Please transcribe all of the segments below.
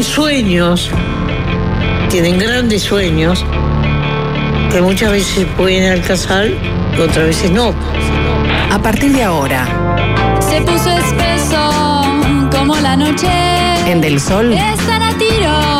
tienen sueños, tienen grandes sueños, que muchas veces pueden alcanzar y otras veces no. A partir de ahora, Se puso espeso como la noche. en Del Sol, Están a tiro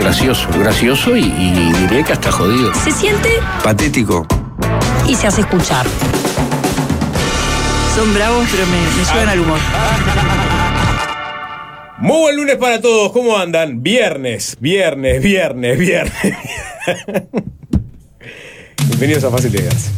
Gracioso, gracioso y, y diré que hasta jodido. Se siente Patético. y se hace escuchar. Son bravos, pero me, me llevan al humor. Muy buen lunes para todos, ¿cómo andan? Viernes, viernes, viernes, viernes. Bienvenidos a Fácil de Gas.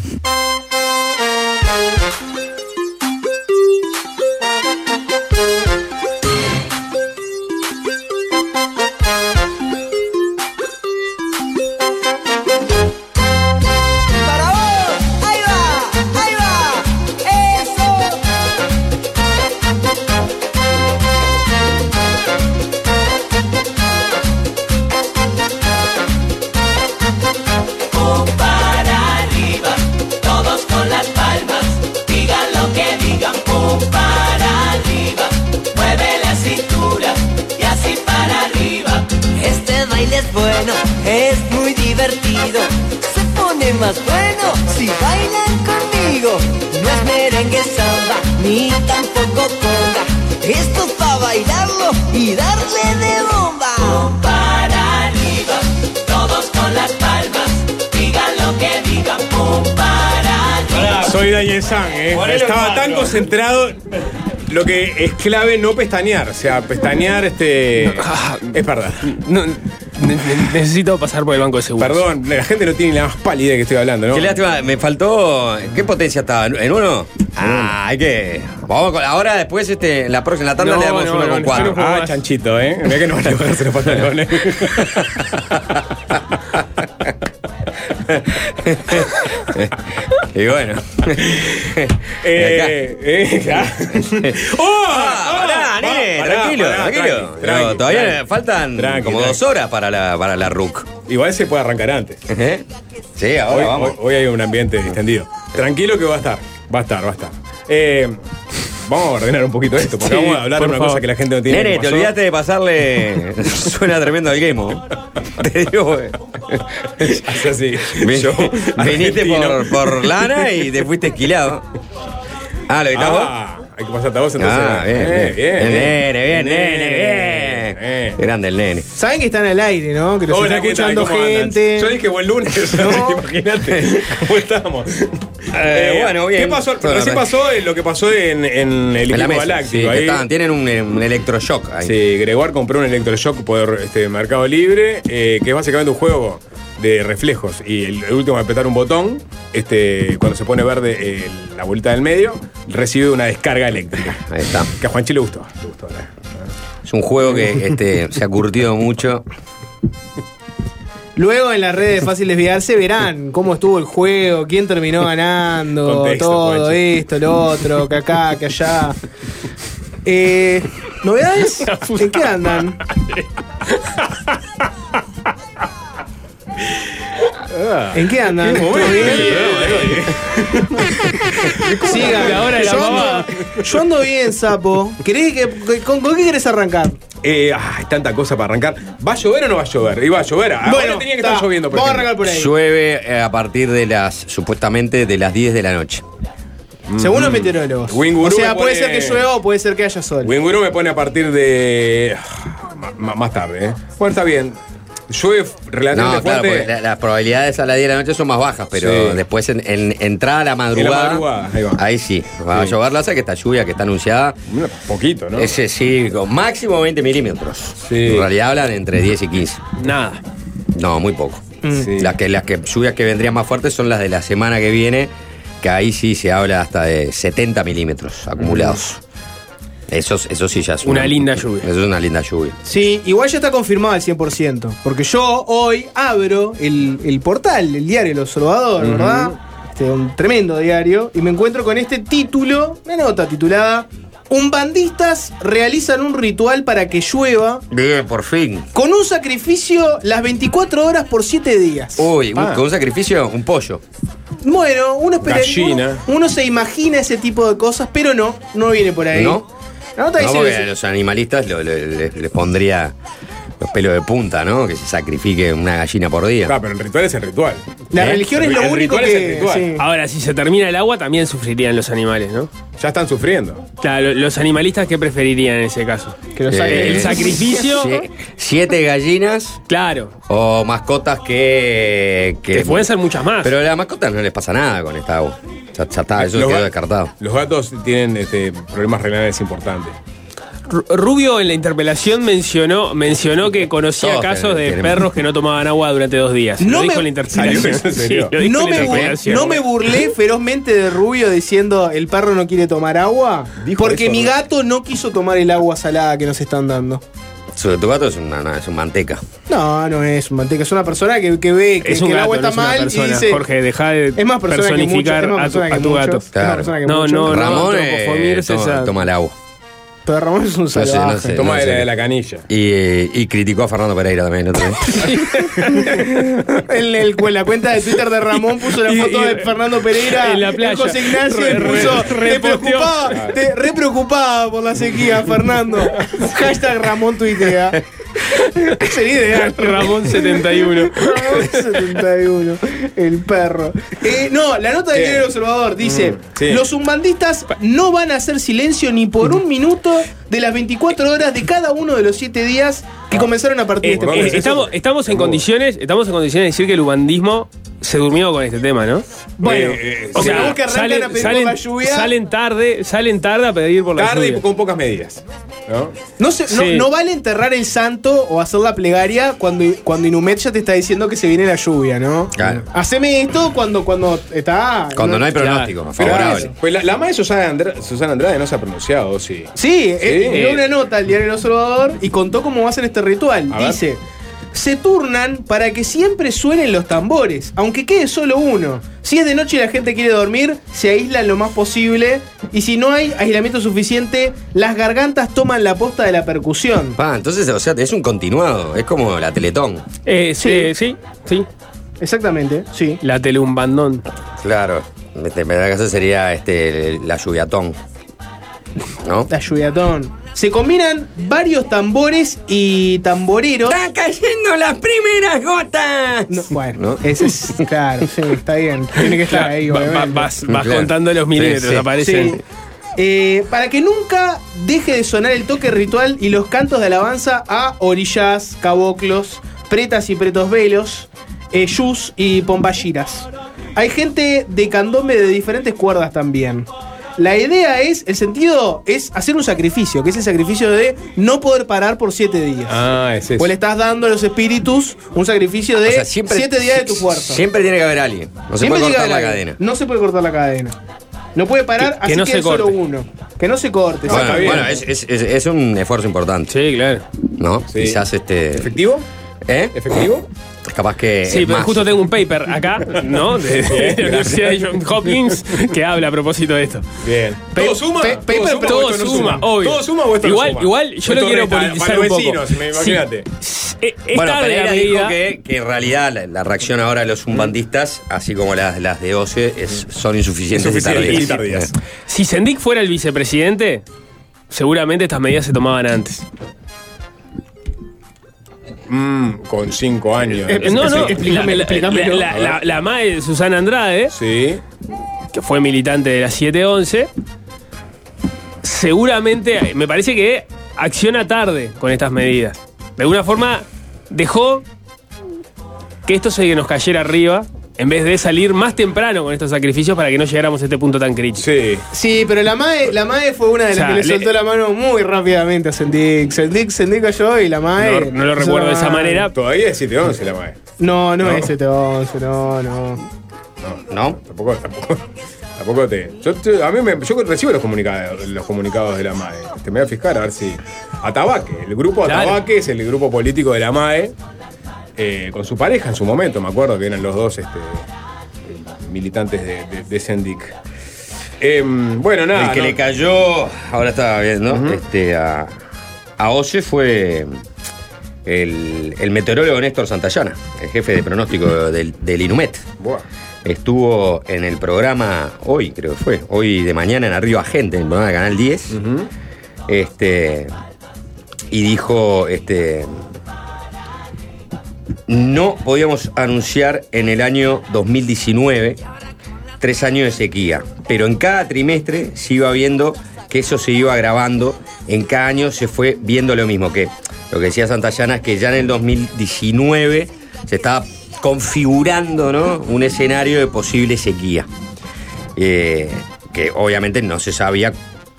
San, ¿eh? Estaba tan concentrado. Lo que es clave no pestañear. O sea, pestañear este. Es verdad. No, ne- ne- necesito pasar por el banco de seguros. Perdón, la gente no tiene ni la más pálida que estoy hablando, ¿no? Qué lástima, me faltó. ¿Qué potencia estaba? ¿En uno? Ah, hay que. Vamos con, ahora después, este, la próxima la tanda No, le damos no, uno no, con no, cuatro. juego Ah, más. chanchito, ¿eh? Mirá que no van a los pantalones. y bueno. Eh, eh, ya. ¡Oh! Ah, pará, nene, pará, tranquilo, pará, tranquilo. tranqui, todavía tranqui. faltan como dos horas para la, para la RUC. Igual se puede arrancar antes. ¿Eh? Sí, ahora Hoy, vamos. hoy- hoy hay un ambiente distendido. Tranquilo que va a estar. Va a estar, va a estar. Eh, vamos a ordenar un poquito esto, porque Sí, vamos a hablar de una favor. cosa que la gente no tiene. Nene, que te olvidaste de pasarle. Suena tremendo el game. Te digo, güey. Hace así. Ven- Yo, viniste por, por lana y te fuiste esquilado. Ah, ¿lo vos? Ah, hay que pasarte a vos entonces. Ah, bien, Eh, bien. bien. Nene, bien, nene, Eh. bien. Grande el nene. Saben que están al aire, ¿no? Que los Hola, está ¿qué tal? escuchando ¿Cómo andan? gente. Yo dije buen lunes, imagínate cómo estamos. Eh, bueno, bien. ¿Qué pasó? Todo Recién pasó eh, lo que pasó en, en el equipo galáctico. Sí, ahí. estaban- tienen un, eh, un electroshock ahí. Sí, Gregoire compró un electroshock por este, Mercado Libre, eh, que es básicamente un juego de reflejos. Y el, el último de apretar un botón, este, cuando se pone verde eh, la bolita del medio, recibe una descarga eléctrica. Ahí está. Que a Juanchi le gustó. Le gustó ¿eh? Es un juego que este, se ha curtido mucho. Luego en las redes de Fácil Desviarse verán cómo estuvo el juego, quién terminó ganando, Contexto, todo esto, lo otro, que acá, que allá. Eh, ¿Novedades? ¿En qué andan? ¿En qué andan? Qué ¿Todo bien? ¿eh? Sigan, La yo, mamá. ando, yo ando bien, sapo. ¿Querés que, con, con qué querés arrancar? Eh, ah, hay tanta cosa para arrancar. ¿Va a llover o no va a llover? Iba a llover. Ahora Bueno, tenía que está. estar lloviendo. por Vamos a arrancar por ahí. Llueve eh, a partir de las, supuestamente, de las 10 de la noche. Según los meteorólogos. Winguru o sea, me puede pone- ser que llueva o puede ser que haya sol. Winguru me pone a partir de. ma- ma- más tarde, ¿eh? Bueno, está bien. Llueve relativamente No, claro, fuerte. porque la- las probabilidades a las 10 de la noche son más bajas, pero Sí. después en, en entrada a la madrugada. madrugada, ahí va. sí, va a Sí. llover, la que esta lluvia que está anunciada. Un poquito, ¿no? Ese sí, con máximo 20 milímetros. Sí. En realidad hablan entre 10 y 15. Nada. No, muy poco. Sí. Las que, las que lluvias que vendrían más fuertes son las de la semana que viene, que ahí sí se habla hasta de 70 milímetros acumulados. Eso, eso sí ya es Una linda lluvia. Eso es una linda lluvia. Sí, igual ya está confirmado al 100%. Porque yo hoy abro el, el portal, el diario El Observador, ¿verdad? Este, un tremendo diario. Y me encuentro con este título, una nota titulada Umbandistas realizan un ritual para que llueva Bien, por fin. con un sacrificio las 24 horas por 7 días. Uy, un- Ah. con un sacrificio, un pollo. Bueno, uno, espera- uno, uno se imagina ese tipo de cosas, pero no, no viene por ahí. ¿No? No, porque a los animalistas lo- lo- les, les pondría los pelos de punta, ¿no? Que se sacrifique una gallina por día. Ah, pero el ritual es el ritual. la ¿eh? religión es El lo único ritual es el que. ritual. sí. Ahora, si se termina el agua, también sufrirían los animales, ¿no? Ya están sufriendo. Claro, lo- los animalistas, ¿qué preferirían en ese caso? Que lo Eh, el sacrificio. Sie- siete gallinas Claro. o mascotas que. Que pueden ser muchas más. Pero a las mascotas no les pasa nada con esta agua. Ya, ya está, eso Los quedó descartado. Los gatos tienen este, problemas renales importantes. Ru- Rubio en la interpelación mencionó, mencionó que conocía Todos casos de perros que no tomaban agua durante dos días. No lo dijo me- dijo No en la me, bur- interpelación. no me burlé ferozmente de Rubio diciendo el perro no quiere tomar agua. Dijo Porque eso, mi ¿no? gato no quiso tomar el agua salada que nos están dando. Tu gato es, una, no, es un manteca. No, no es un manteca, es una persona que, que ve que, Es un que el agua no está es mal persona. y dice. Jorge, deja de es más persona que muchos, personificar es más a tu, persona a tu gato. es más Claro. persona que No, no, Ramón eh, antropofomirse toma, toma el agua. Pero Ramón es un sé, no salvaje. sé. Toma de, sé. la, de la canilla. Y, eh, y criticó a Fernando Pereira también. ¿no? En, el- en la cuenta de Twitter de Ramón puso la foto y- de Fernando Pereira en la playa. José Ignacio Re- re- puso te reposteó. preocupaba, te- re preocupaba por la sequía, Fernando. Hashtag Ramón tuitea. Sería ideal. Ramón 71. Ramón 71, el perro. Eh, no, la nota del ¿Qué? diario El Observador dice: Mm, sí. Los umbandistas no van a hacer silencio ni por un minuto de las 24 horas de cada uno de los 7 días que comenzaron a partir de Eh, este ¿por dónde eh, estamos, estamos en condiciones, estamos en condiciones de decir que el ubandismo se durmió con este tema, ¿no? Bueno, Eh, eh, o sí. sea, vos que arrancan salen, a pedir salen- por la lluvia. salen tarde, salen tarde a pedir por la Tarde y lluvia. con pocas medidas. ¿no? No, se- no, Sí. no vale enterrar el santo o hacer la plegaria cuando, cuando Inumet ya te está diciendo que se viene la lluvia, ¿no? Claro. Haceme esto cuando, cuando está. Cuando no hay Claro. pronóstico Pero, favorable. pues la, la madre de Susana Andrade, Susana Andrade no se ha pronunciado, sí. Sí, eh, Sí. dio una nota al diario El Observador y contó cómo va a ser este ritual. A ver. Se turnan para que siempre suenen los tambores, aunque quede solo uno. Si es de noche y la gente quiere dormir, se aíslan lo más posible. Y si no hay aislamiento suficiente, las gargantas toman la posta de la percusión. Pa, entonces, o sea, es un continuado. Es como la Teletón. Eh, sí, sí, sí. Exactamente, sí. La teleumbandón. Claro. En verdad que eso sería este, la lluviatón. ¿No? La lluviatón. Se combinan varios tambores y tamboreros. ¡Están cayendo las primeras gotas! No, bueno, ¿No? ese es. Claro, sí, está bien. Tiene que estar ahí, Va- va- obviamente. vas vas Claro. contando los milímetros, Sí, sí. aparecen. Sí. Eh, para que nunca deje de sonar el toque ritual y los cantos de alabanza a orillas, caboclos, pretas y pretos velos, eh, yus y pombayiras. Hay gente de candombe de diferentes cuerdas también. La idea es, el sentido es hacer un sacrificio, que es el sacrificio de no poder parar por siete días. Ah, es eso. Pues le estás dando a los espíritus un sacrificio de O sea, siempre- siete días de tu fuerza. Siempre tiene que haber alguien. No se Siempre puede cortar la cadena. No se puede cortar la cadena. No puede parar, Que- que así no que se es solo corte. uno. Que no se corte. Bueno, está bien. bueno, es, es- es- es un esfuerzo importante, Sí, claro. ¿no? Sí. Quizás este. ¿Efectivo? ¿Eh? ¿Efectivo? Capaz que. Sí, pero más. justo tengo un paper acá, ¿no? De, de la Universidad de Johns Hopkins que habla a propósito de esto. Bien. Pe- ¿Todo suma? ¿Todo paper- suma o Todo esto no suma, obvio. ¿Todo suma o esto igual, no suma? Igual, yo Esto lo quiero politizar para un poco. vecinos, me- imagínate. Sí, eh, es Bueno, tarde Pereira la dijo que, que en realidad la, la reacción ahora de los umbandistas, así como las, las de OCE, es- son insuficientes Insuficientes y y tardías. tardías. Si Sendik fuera el vicepresidente, seguramente estas medidas se tomaban antes. Mm, con cinco años. Eh, no, no, explícame- la, explícamelo. la- la- la MAE de Susana Andrade, Sí. que fue militante de la 711, seguramente, me parece que acciona tarde con estas medidas. De alguna forma, dejó que esto se nos cayera arriba, en vez de salir más temprano con estos sacrificios para que no llegáramos a este punto tan crítico. Sí. Sí, pero la MAE, la MAE fue una de las O sea, que le le- soltó la mano muy rápidamente a Sendik. Sendik, Sendik cayó y la MAE. No, no lo recuerdo de esa manera. Todavía es 7-11 la MAE. No, no, No. es 711, no, no. ¿No? Tampoco, tampoco, tampoco te. Yo, a mí me, yo recibo los comunicados, los comunicados de la MAE. Te me voy a fijar a ver si. Atabaque, el grupo Claro. Atabaque es el grupo político de la MAE. Eh, con su pareja en su momento, me acuerdo que eran los dos este, militantes de, de, de Sendik. Em, bueno, nada. el que no- le cayó, ahora estaba viendo, este, a, a OCE fue el, el meteorólogo Néstor Santayana, el jefe de pronóstico del, del Inumet. Buah. Estuvo en el programa hoy, creo que fue, hoy de mañana en Arriba Gente, en el programa de Canal 10. Este. Y dijo, este. No podíamos anunciar en el año 2019 tres años de sequía, pero en cada trimestre se iba viendo que eso se iba agravando, en cada año se fue viendo lo mismo, que lo que decía Santayana es que ya en el 2019 se estaba configurando ¿no? un escenario de posible sequía, Eh, que obviamente no se sabía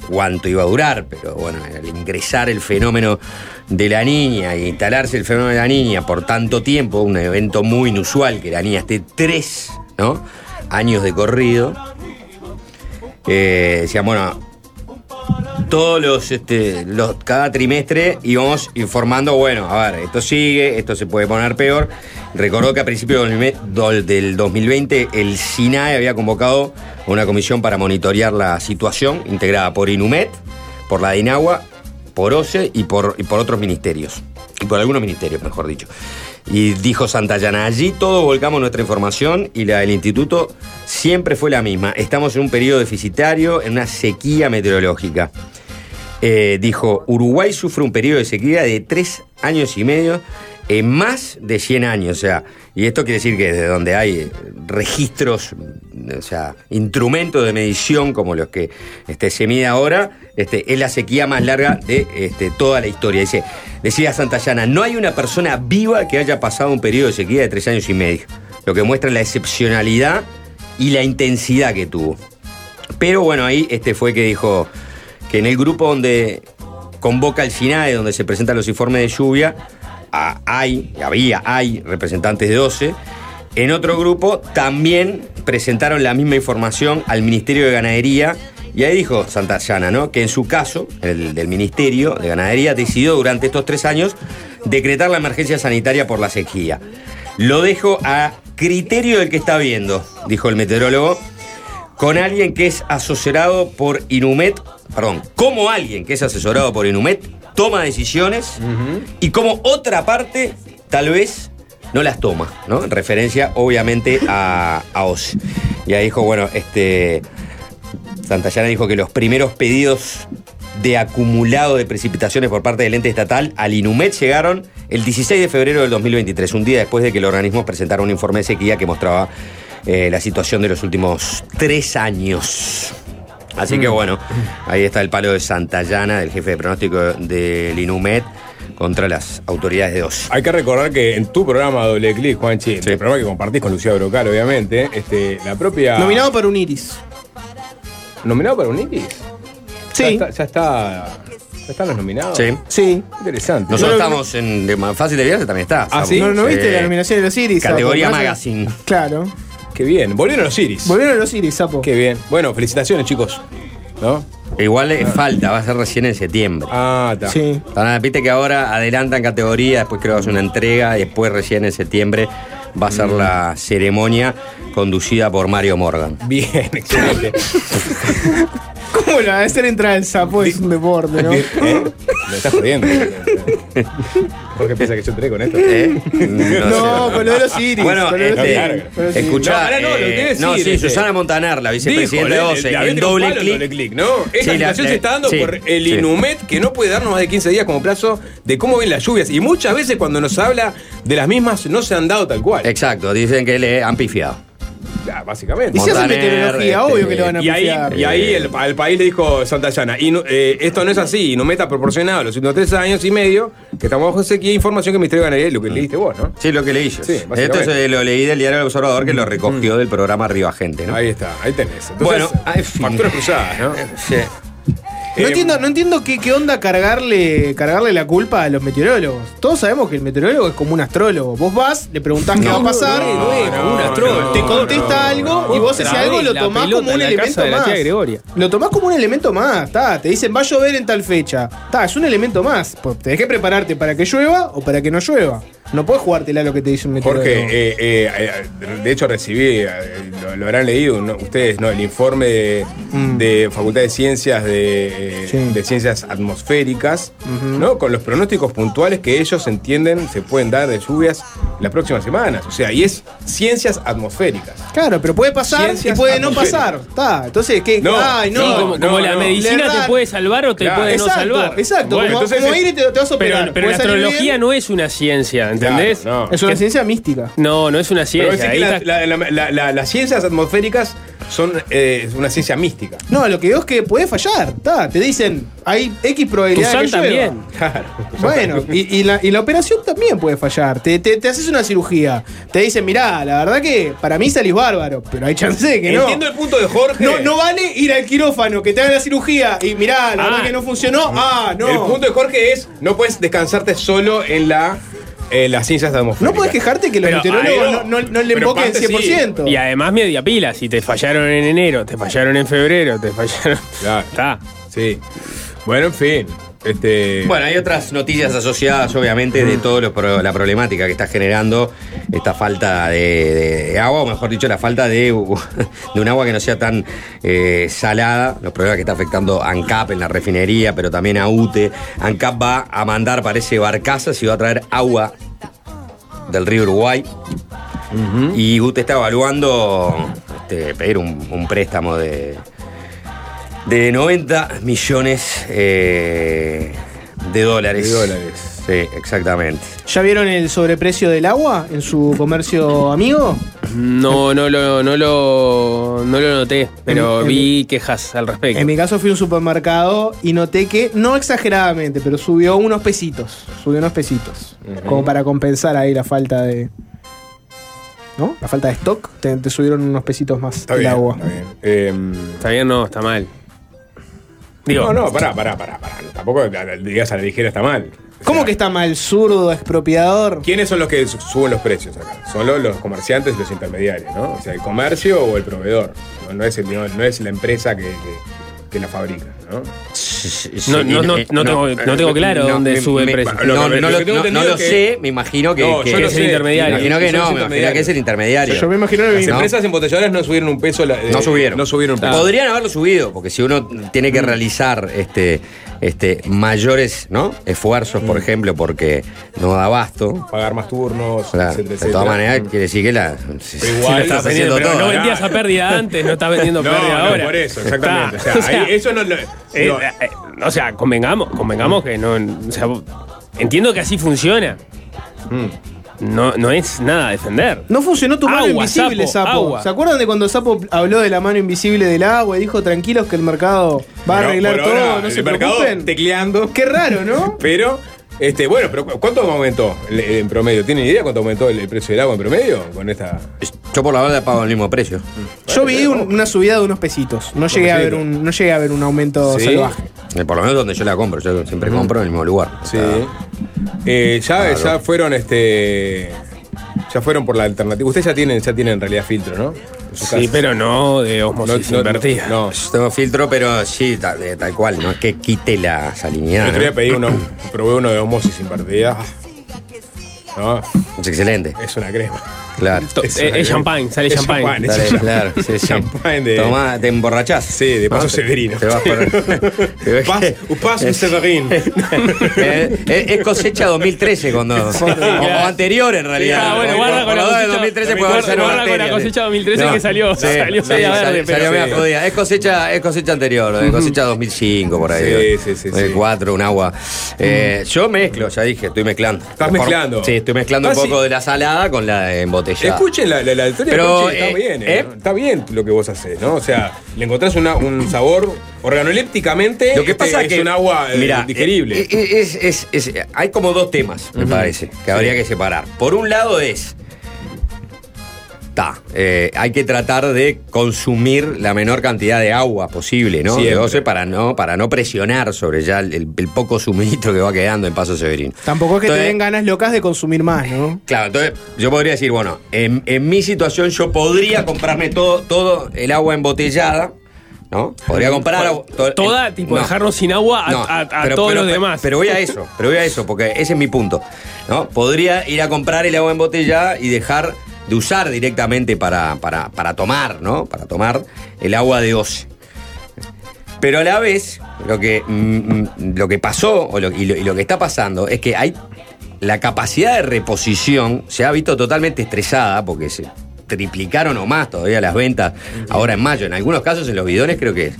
cuánto iba a durar, pero bueno, al ingresar el fenómeno de la niña y instalarse el fenómeno de la niña por tanto tiempo, un evento muy inusual, que la niña esté tres años de corrido, eh, decían, bueno, todos los, este, los, cada trimestre íbamos informando, bueno, a ver, esto sigue, esto se puede poner peor. Recordó que a principios del do- del 2020 el SINAE había convocado una comisión para monitorear la situación, integrada por INUMET, por la DINAGUA, por OCE y por, y por otros ministerios. Y por algunos ministerios, mejor dicho. Y dijo Santayana, allí todos volcamos nuestra información y la del instituto siempre fue la misma. Estamos en un periodo deficitario, en una sequía meteorológica. Eh, dijo, Uruguay sufre un periodo de sequía de tres años y medio en más de 100 años. O sea, y esto quiere decir que desde donde hay registros, o sea, instrumentos de medición como los que este, se mide ahora, este, es la sequía más larga de este, toda la historia. Dice, decía Santayana, no hay una persona viva que haya pasado un periodo de sequía de tres años y medio, lo que muestra la excepcionalidad y la intensidad que tuvo. Pero bueno, ahí este fue que dijo que en el grupo donde convoca el SINAE, donde se presentan los informes de lluvia, hay, había, hay representantes de 12. En otro grupo también presentaron la misma información al Ministerio de Ganadería. Y ahí dijo Santayana, ¿no? Que en su caso, el del Ministerio de Ganadería, decidió durante estos tres años decretar la emergencia sanitaria por la sequía. Lo dejo a criterio del que está viendo, dijo el meteorólogo, con alguien que es asesorado por Inumet, perdón, como alguien que es asesorado por Inumet, toma decisiones y como otra parte tal vez no las toma, ¿no? En referencia obviamente a, a OS. Y ahí dijo, bueno, este, Santayana dijo que los primeros pedidos de acumulado de precipitaciones por parte del ente estatal al Inumet llegaron el 16 de febrero del 2023, un día después de que el organismo presentara un informe de sequía que mostraba eh, la situación de los últimos tres años. Así que Mm. bueno, ahí está el palo de Santayana, del jefe de pronóstico del Inumet, contra las autoridades de dos. Hay que recordar que en tu programa Doble Clic, Juanchi, el programa que compartís con Lucía Brocal, obviamente, este, la propia. Nominado para un Iris. ¿Nominado para un Iris? Sí. Ya está. Ya, está, ya están los nominados. Sí. Sí. Interesante. Nosotros estamos en de fácil de viaje también está. Ah, ¿sí? ¿No, no viste Sí. la nominación de los Iris? Categoría? Magazine. Claro. Qué bien. Volvieron los Iris. Volvieron los Iris, Sapo. Qué bien. Bueno, felicitaciones, chicos. ¿No? Igual le falta, va a ser recién en septiembre. Ah, está. Sí. Viste que ahora adelantan categoría, después creo que hacer una entrega y después recién en septiembre va a ser Mm. la ceremonia conducida por Mario Morgan. Bien, excelente. ¿Cómo lo va a hacer entrar el sapo? Es un deporte, ¿no? ¿Eh? Me estás jodiendo. Jorge piensa que yo entré con esto. ¿Eh? No, con lo de los iris. Bueno, con de este, los iris. escuchá. No, ahora no, lo que eh, no, sí, este. Susana Montaner, la vicepresidenta Dijo, de OCE, en doble clic. ¿no? Esta Sí, la- situación la- se está dando sí, por el sí. INUMET que no puede darnos más de 15 días como plazo de cómo ven las lluvias. Y muchas veces cuando nos habla de las mismas no se han dado tal cual. Exacto, dicen que le han pifiado. Ya, básicamente. Y si hacen meteorología, este, obvio que lo van a Y ahí, pifiar. y ahí el, al país le dijo Santayana, y no- eh, esto no es así, Inumeta ha proporcionado los últimos tres años y medio que estamos bajo sequía, información que el Ministerio de Ganadería, lo que leíste vos, ¿no? Sí, lo que leí yo. Sí, Esto. Mm. es, eh, lo leí del diario El Observador que lo recogió del programa Arriba Gente, ¿no? Ahí está, ahí tenés. Entonces, Bueno, facturas cruzadas, ¿no? Sí. No Eh, entiendo, no entiendo qué, qué onda cargarle, cargarle la culpa a los meteorólogos. Todos sabemos que el meteorólogo es como un astrólogo. Vos vas, le preguntás qué va a pasar, no, no, un astrólogo. te contesta no, algo no. y vos ese algo lo tomás como un elemento más. Lo tomás como un elemento más. Ta, te dicen va a llover en tal fecha. Ta, es un elemento más. Pues tenés que prepararte para que llueva o para que no llueva. No puedes jugártela lo que te dice un meteorólogo. Jorge, eh, eh, de hecho recibí, eh, lo, lo habrán leído ¿no? ustedes, ¿no? El informe de, de Facultad de Ciencias de, Sí. de Ciencias Atmosféricas, ¿no? Con los pronósticos puntuales que ellos entienden se pueden dar de lluvias las próximas semanas. O sea, y es ciencias atmosféricas. Claro, pero puede pasar Ciencias y puede no pasar. Ta, entonces, ¿qué? No, Ay, no. Sí, como, no, como la no. medicina te puede salvar o te Claro. puede no salvar. exacto. Bueno, como, entonces como es- ir y te, te vas a Pero, operar. pero la astrología no es una ciencia, ¿entendés? Claro, no. Es una Que- ciencia mística. No, no es una Pero ciencia. decir que ahí la- está- la- la- la- la- las ciencias atmosféricas son eh, una ciencia mística. No, lo que digo es que puede fallar. Ta, te dicen, hay X probabilidad de que llueva. también. Claro. Bueno, y, y la, y la operación también puede fallar. Te, te- te haces una cirugía. Te dicen, mirá, la verdad que para mí salís bárbaro, pero hay chance de que no. Entiendo el punto de Jorge. No, no vale ir al quirófano, que te hagan la cirugía y mirá, la Ah. verdad que no funcionó. Ah, no. El punto de Jorge es, no puedes descansarte solo en la en las ciencias atmosféricas. No puedes quejarte que los meteorólogos no, no. no- le sí. 100%. Y además media pila, si te fallaron en enero, te fallaron en febrero, te fallaron. Claro. Está. Sí. Bueno, en fin. Este. Bueno, hay otras noticias asociadas, obviamente, de toda la problemática que está generando esta falta de, de agua, o mejor dicho, la falta de, de un agua que no sea tan eh, salada, los problemas que está afectando ANCAP en la refinería, pero también a UTE. ANCAP va a mandar, parece, barcazas y va a traer agua del río Uruguay. Y UTE está evaluando este, pedir un, un préstamo de, de 90 millones eh, de dólares. De dólares. Sí, exactamente. ¿Ya vieron el sobreprecio del agua en su comercio amigo? No, no lo, no lo, no lo noté, pero En- en- vi quejas al respecto. En mi caso fui a un supermercado y noté que, no exageradamente, pero subió unos pesitos. Subió unos pesitos. Como para compensar ahí la falta de. ¿No? La falta de stock. Te, te subieron unos pesitos más Está el bien. agua. Está bien. Em, Está bien, no, está mal. Digo, no, no, pará, pará, pará, pará. Tampoco digas a la ligera está mal. O ¿Cómo sea, que está mal? Zurdo, expropiador. ¿Quiénes son los que su- suben los precios acá? Son los, los comerciantes y los intermediarios, ¿no? O sea, el comercio o el proveedor. No, no es, el- no, no es la empresa que, que- que la fabrica, ¿no? No, no, no, no tengo, no tengo claro dónde sube el precio. No, Lo no, no no- no sé, me imagino que, No, que- yo que es sé. el intermediario. Me imagino que no, me imagino que es el intermediario. Yo me imagino Las que no. empresas embotelladoras no subieron un peso. la- No eh, subieron. No subieron un peso. Podrían haberlo subido, porque si uno tiene que realizar este, este, mayores ¿no? esfuerzos, por ejemplo, porque no da abasto, Pagar más turnos, o sea, etcétera, de todas maneras quiere decir que la, igual la está estás vendiendo, haciendo pero todo. no ¿verdad? vendías a pérdida antes, no estás vendiendo No, pérdida no, ahora. por eso, exactamente. Está. O sea, ahí- eso no lo. Eh, digo, eh, o sea, convengamos, convengamos que no. O sea, entiendo que así funciona. mm. No, no es nada defender. No funcionó tu mano Agua, invisible, sapo, Sapo. agua. ¿Se acuerdan de cuando Sapo habló de la mano invisible del agua y dijo tranquilos que el mercado va a Pero arreglar todo, ahora, no el se mercado preocupen? tecleando. Qué raro, ¿no? Pero, este, bueno, pero ¿cu- ¿cuánto aumentó en promedio? ¿Tienen idea cuánto aumentó el, precio del agua en promedio con esta? Yo por la verdad pago el mismo precio. Yo vi un- una subida de unos pesitos. No llegué a ver un, no llegué a ver un aumento Sí. salvaje. Eh, Por lo menos donde yo la compro. Yo siempre compro en el mismo lugar. Sí. O sea, Eh, ya, Claro. ya fueron, este, ya fueron por la alternativa. Ustedes ya tienen, ya tienen en realidad filtro, ¿no? Sí, pero no de osmosis No, no, invertida. no. yo tengo filtro, pero sí, tal, cual. No es que quite la salinidad. otro día ¿no? pedí uno, probé uno de osmosis invertida. No, Es excelente. es una crema. Claro. To- eh, es champagne, sale Es champagne. champagne, Dale, es claro, sí, sí. Champagne de- Tomá, te emborrachás. Sí, de paso ¿no? Severino. Te vas por- te ves Pas- que- un paso un Severín. Eh, es, es cosecha 2013 cuando o, o anterior en realidad. Ah, bueno, guarda con la cosecha- 2013 puede haber guarda con la cosecha sí. 2013 que salió- salió media verde, Salió media jodida. Es cosecha, es cosecha anterior, es cosecha 2005 por ahí. Sí, sí, sí, Eh, sí. Cuatro, un agua. Eh, Yo mezclo, ya dije, estoy mezclando. Estás mezclando. Sí, estoy mezclando un Ah, sí. poco de la salada con la Escuchen la, la, la historia Pero, de Conchi, está eh, bien, eh, eh. ¿no? está bien lo que vos haces, ¿no? O sea, le encontrás una- un sabor organolépticamente, Lo que este, pasa es que un agua digerible. es- es- es- hay como dos temas, me parece, que habría que separar. Por un lado es. Ta, eh, hay que tratar de consumir la menor cantidad de agua posible, ¿no? De OCE para no, para no presionar sobre ya el, poco suministro que va quedando en Paso Severino. Tampoco es que Entonces- te den ganas locas de consumir más, ¿no? Claro, entonces yo podría decir, bueno, en, en mi situación yo podría comprarme todo, todo el agua embotellada, ¿no? Podría comprar agua- to- Toda, tipo, no. dejarnos sin agua a, No, a- a pero- todos pero- los demás. Pero voy a eso, pero voy a eso, porque ese es mi punto. ¿no? Podría ir a comprar el agua embotellada y dejar de usar directamente para, para, para tomar, ¿no? Para tomar el agua de OCE. Pero a la vez, lo que, mm, mm, lo que pasó y, lo, y lo que está pasando es que hay la capacidad de reposición se ha visto totalmente estresada porque se triplicaron o más todavía las ventas ahora en mayo. En algunos casos en los bidones creo que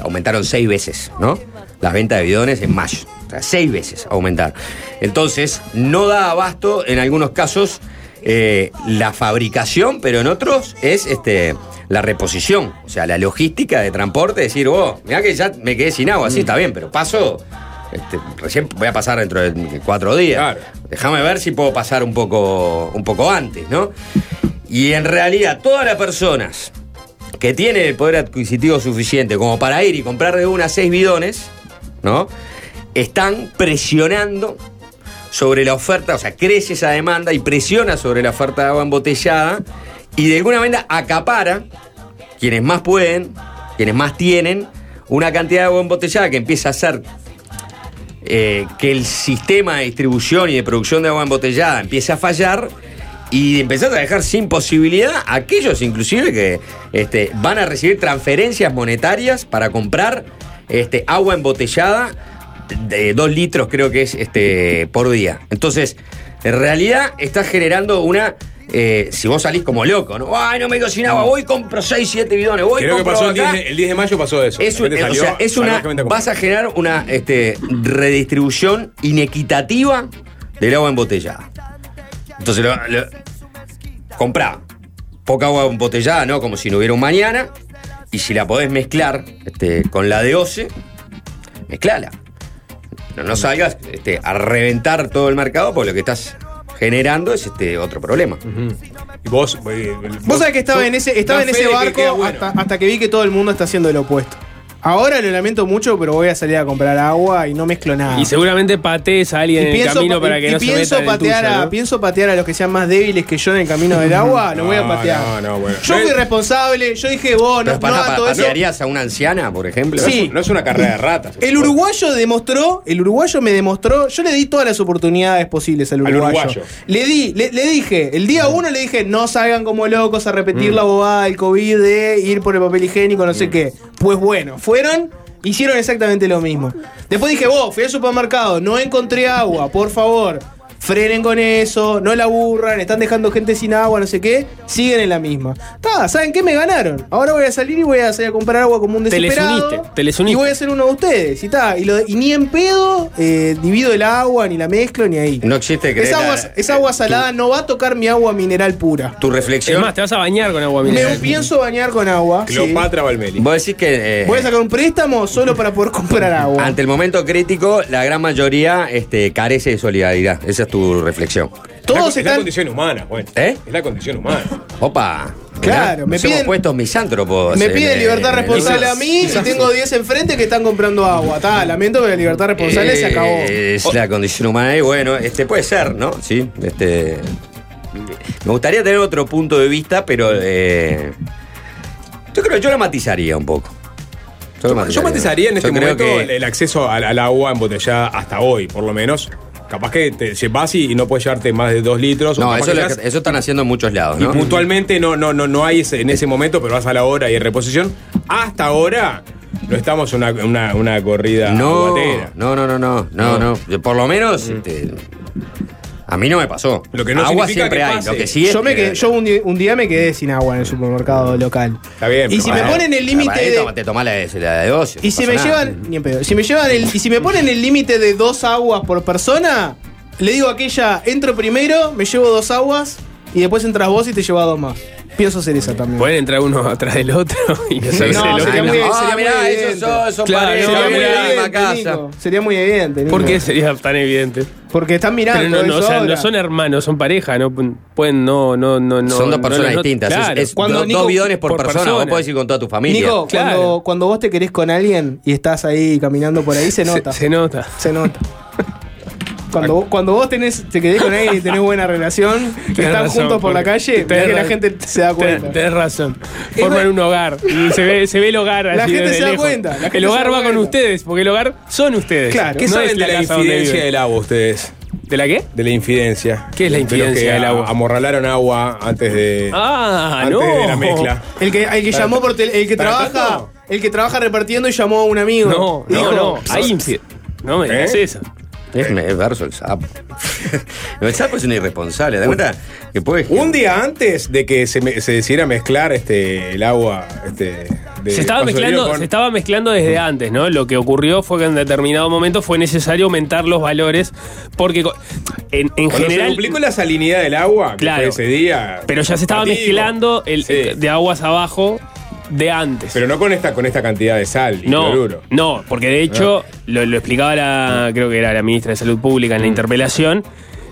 aumentaron seis veces, ¿no? Las ventas de bidones en mayo. O sea, seis veces aumentaron. Entonces, no da abasto en algunos casos eh, la fabricación, pero en otros es este, la reposición. O sea, la logística de transporte, decir, oh, mira que ya me quedé sin agua, sí, está bien, pero paso. este, recién voy a pasar dentro de cuatro días. Déjame ver si puedo pasar un poco, un poco antes, ¿no? Y en realidad, todas las personas que tienen el poder adquisitivo suficiente como para ir y comprar de una seis bidones, ¿no? Están presionando sobre la oferta, o sea, crece esa demanda y presiona sobre la oferta de agua embotellada y de alguna manera acapara quienes más pueden, quienes más tienen, una cantidad de agua embotellada que empieza a hacer eh, que el sistema de distribución y de producción de agua embotellada empiece a fallar y empezar a dejar sin posibilidad a aquellos inclusive que este, van a recibir transferencias monetarias para comprar este, agua embotellada de dos litros creo que es este, por día. Entonces, en realidad está generando una... eh, si vos salís como loco, ¿no? Ay, no me agua, voy compro 6, 7 bidones, voy Creo que compro pasó el 10, acá. de, el 10 de mayo pasó eso. Es, un- o sea, es una. a. Vas a generar una este, redistribución inequitativa del agua embotellada. Entonces, lo, lo- comprá poca agua embotellada, ¿no? Como si no hubiera un mañana. Y si la podés mezclar este, con la de OCE, mezclala. No, no salgas este, a reventar todo el mercado porque lo que estás generando es este otro problema. Y vos. eh, Vos sabés que estaba en ese, estaba en ese que barco bueno. hasta, hasta que vi que todo el mundo está haciendo lo opuesto. Ahora lo lamento mucho, pero voy a salir a comprar agua y no mezclo nada. Y seguramente patees a alguien Y en el camino pa- para que y no se pienso meta en el patear tuyo, a, ¿no? pienso patear a los que sean más débiles que yo en el camino del agua, lo voy a No, patear. No, no, bueno. Yo fui responsable, yo dije, vos, no, Pero no pará, hagan pa- todo eso. ¿patearías a una anciana, por ejemplo? Sí. No es una carrera de ratas. El uruguayo demostró, el uruguayo me demostró, yo le di todas las oportunidades posibles al Al uruguayo. uruguayo. Le di, le, le dije, el día uno le dije, no salgan como locos a repetir la bobada del COVID de ir por el papel higiénico, no sé qué. Pues bueno, fueron, hicieron exactamente lo mismo. Después dije, vos, fui al supermercado, no encontré agua, por favor. Frenen con eso, no la aburran, están dejando gente sin agua, no sé qué, siguen en la misma. Ta, ¿saben qué? Me ganaron. Ahora voy a salir y voy a salir a comprar agua como un Te les desesperado. uniste, te les uniste. Y voy a ser uno de ustedes. Y, ta, y, lo- y ni en pedo eh, divido el agua, ni la mezclo, ni ahí. No existe creer Esa agua, esa agua salada no va a tocar mi agua mineral pura. Tu Es reflexión. más, te vas a bañar con agua Me mineral. pienso bañar con agua. sí. Cleopatra Valmeli. Vos decís que. eh, Voy a sacar un préstamo solo para poder comprar agua. Ante el momento crítico, la gran mayoría este, carece de solidaridad. Esa es tu reflexión. Todos es la, es la están. condición humana, bueno. ¿Eh? Es la condición humana. Opa. Claro, me piden- puesto misántropos. Me en, piden libertad responsable a mí y tengo 10 enfrente que están comprando agua. Lamento que la libertad responsable se acabó. Es la condición humana y bueno, este puede ser, ¿no? Sí, este. Me gustaría tener otro punto de vista, pero eh, yo creo que yo lo matizaría un poco. Yo, lo Yo matizaría en este Yo creo momento que- el acceso al, al agua embotellada hasta hoy, por lo menos. Capaz que te se- vas y, y no puedes llevarte más de dos litros. No, eso, lo eso están haciendo en muchos lados, Y ¿no? puntualmente no, no, no, no hay ese- en ese momento, pero vas a la hora y en reposición. Hasta ahora no estamos en una, una, una corrida No, no, no, no, no, no, no. Por lo menos, este, a mí no me pasó. Lo que no agua siempre que hay. Lo que sí es yo, me que- quedé- yo un, día, un día me quedé sin agua en el supermercado local. Está bien. Y si bueno. me ponen el límite de. Te tomás la de, la de dos. Y no si me nada. llevan. Ni en pedo. Si me llevan el. Y si me ponen el límite de dos aguas por persona, le digo a aquella, entro primero, me llevo dos aguas y después entras vos y te llevas dos más. Pienso hacer esa también. Pueden entrar uno atrás del otro y no No, sabes el sería otro. muy, Ah, sería muy mirá, evidente. esos son- Claro, sería Sería muy muy mirá, evidente, la casa. Nico. Sería muy evidente. Nico. ¿Por qué sería tan evidente? Porque están mirando. Pero no, no, o sea, no son hermanos, son pareja, no pueden, no, no, no, no. Son dos personas no, no, distintas. Es- claro. es, Cuando do- Nico- dos bidones por, por persona. persona. Vos podés ir con toda tu familia. Nico, Claro. cuando, cuando vos te querés con alguien y estás ahí caminando por ahí, se Se- nota. Se, nota. Se nota. Cuando, vos- cuando vos tenés, te quedés con alguien y tenés buena relación, que están razón, juntos por la calle, mirá que la gente se da cuenta. Tenés, razón. Forman un hogar. Y se ve, se ve el hogar La gente desde se da lejos. cuenta, la gente El se hogar va con cuenta. ustedes, porque el hogar son ustedes. Claro. ¿Qué no saben es de la la casa donde infidencia viven. del agua ustedes? ¿De la qué? De la infidencia. ¿Qué es la De los infidencia que del a- agua? Amorralaron agua antes de. Ah, antes no. de la mezcla. El que, el que llamó por tel- el que ¿Para trabaja, tanto? el que trabaja repartiendo y llamó a un amigo. No, no, dijo, no. Hay No me digas ¿Eh? eso. Es me- es verso el sapo. el sapo es un irresponsable. ¿Te das cuenta? Que puede. Un día antes de que se, me- se decidiera mezclar este, el agua este, de Se estaba, mezclando, con- se estaba mezclando desde antes, ¿no? Lo que ocurrió fue que en determinado momento fue necesario aumentar los valores porque en, en Cuando se general... duplicó la salinidad del agua, que Claro. fue ese día. Pero ya se estaba mezclando el, Sí. de aguas abajo de antes. Pero no con esta, con esta cantidad de sal y no, cloruro. no, porque de hecho, lo, lo explicaba la, creo que era la ministra de Salud Pública en Mm. la interpelación,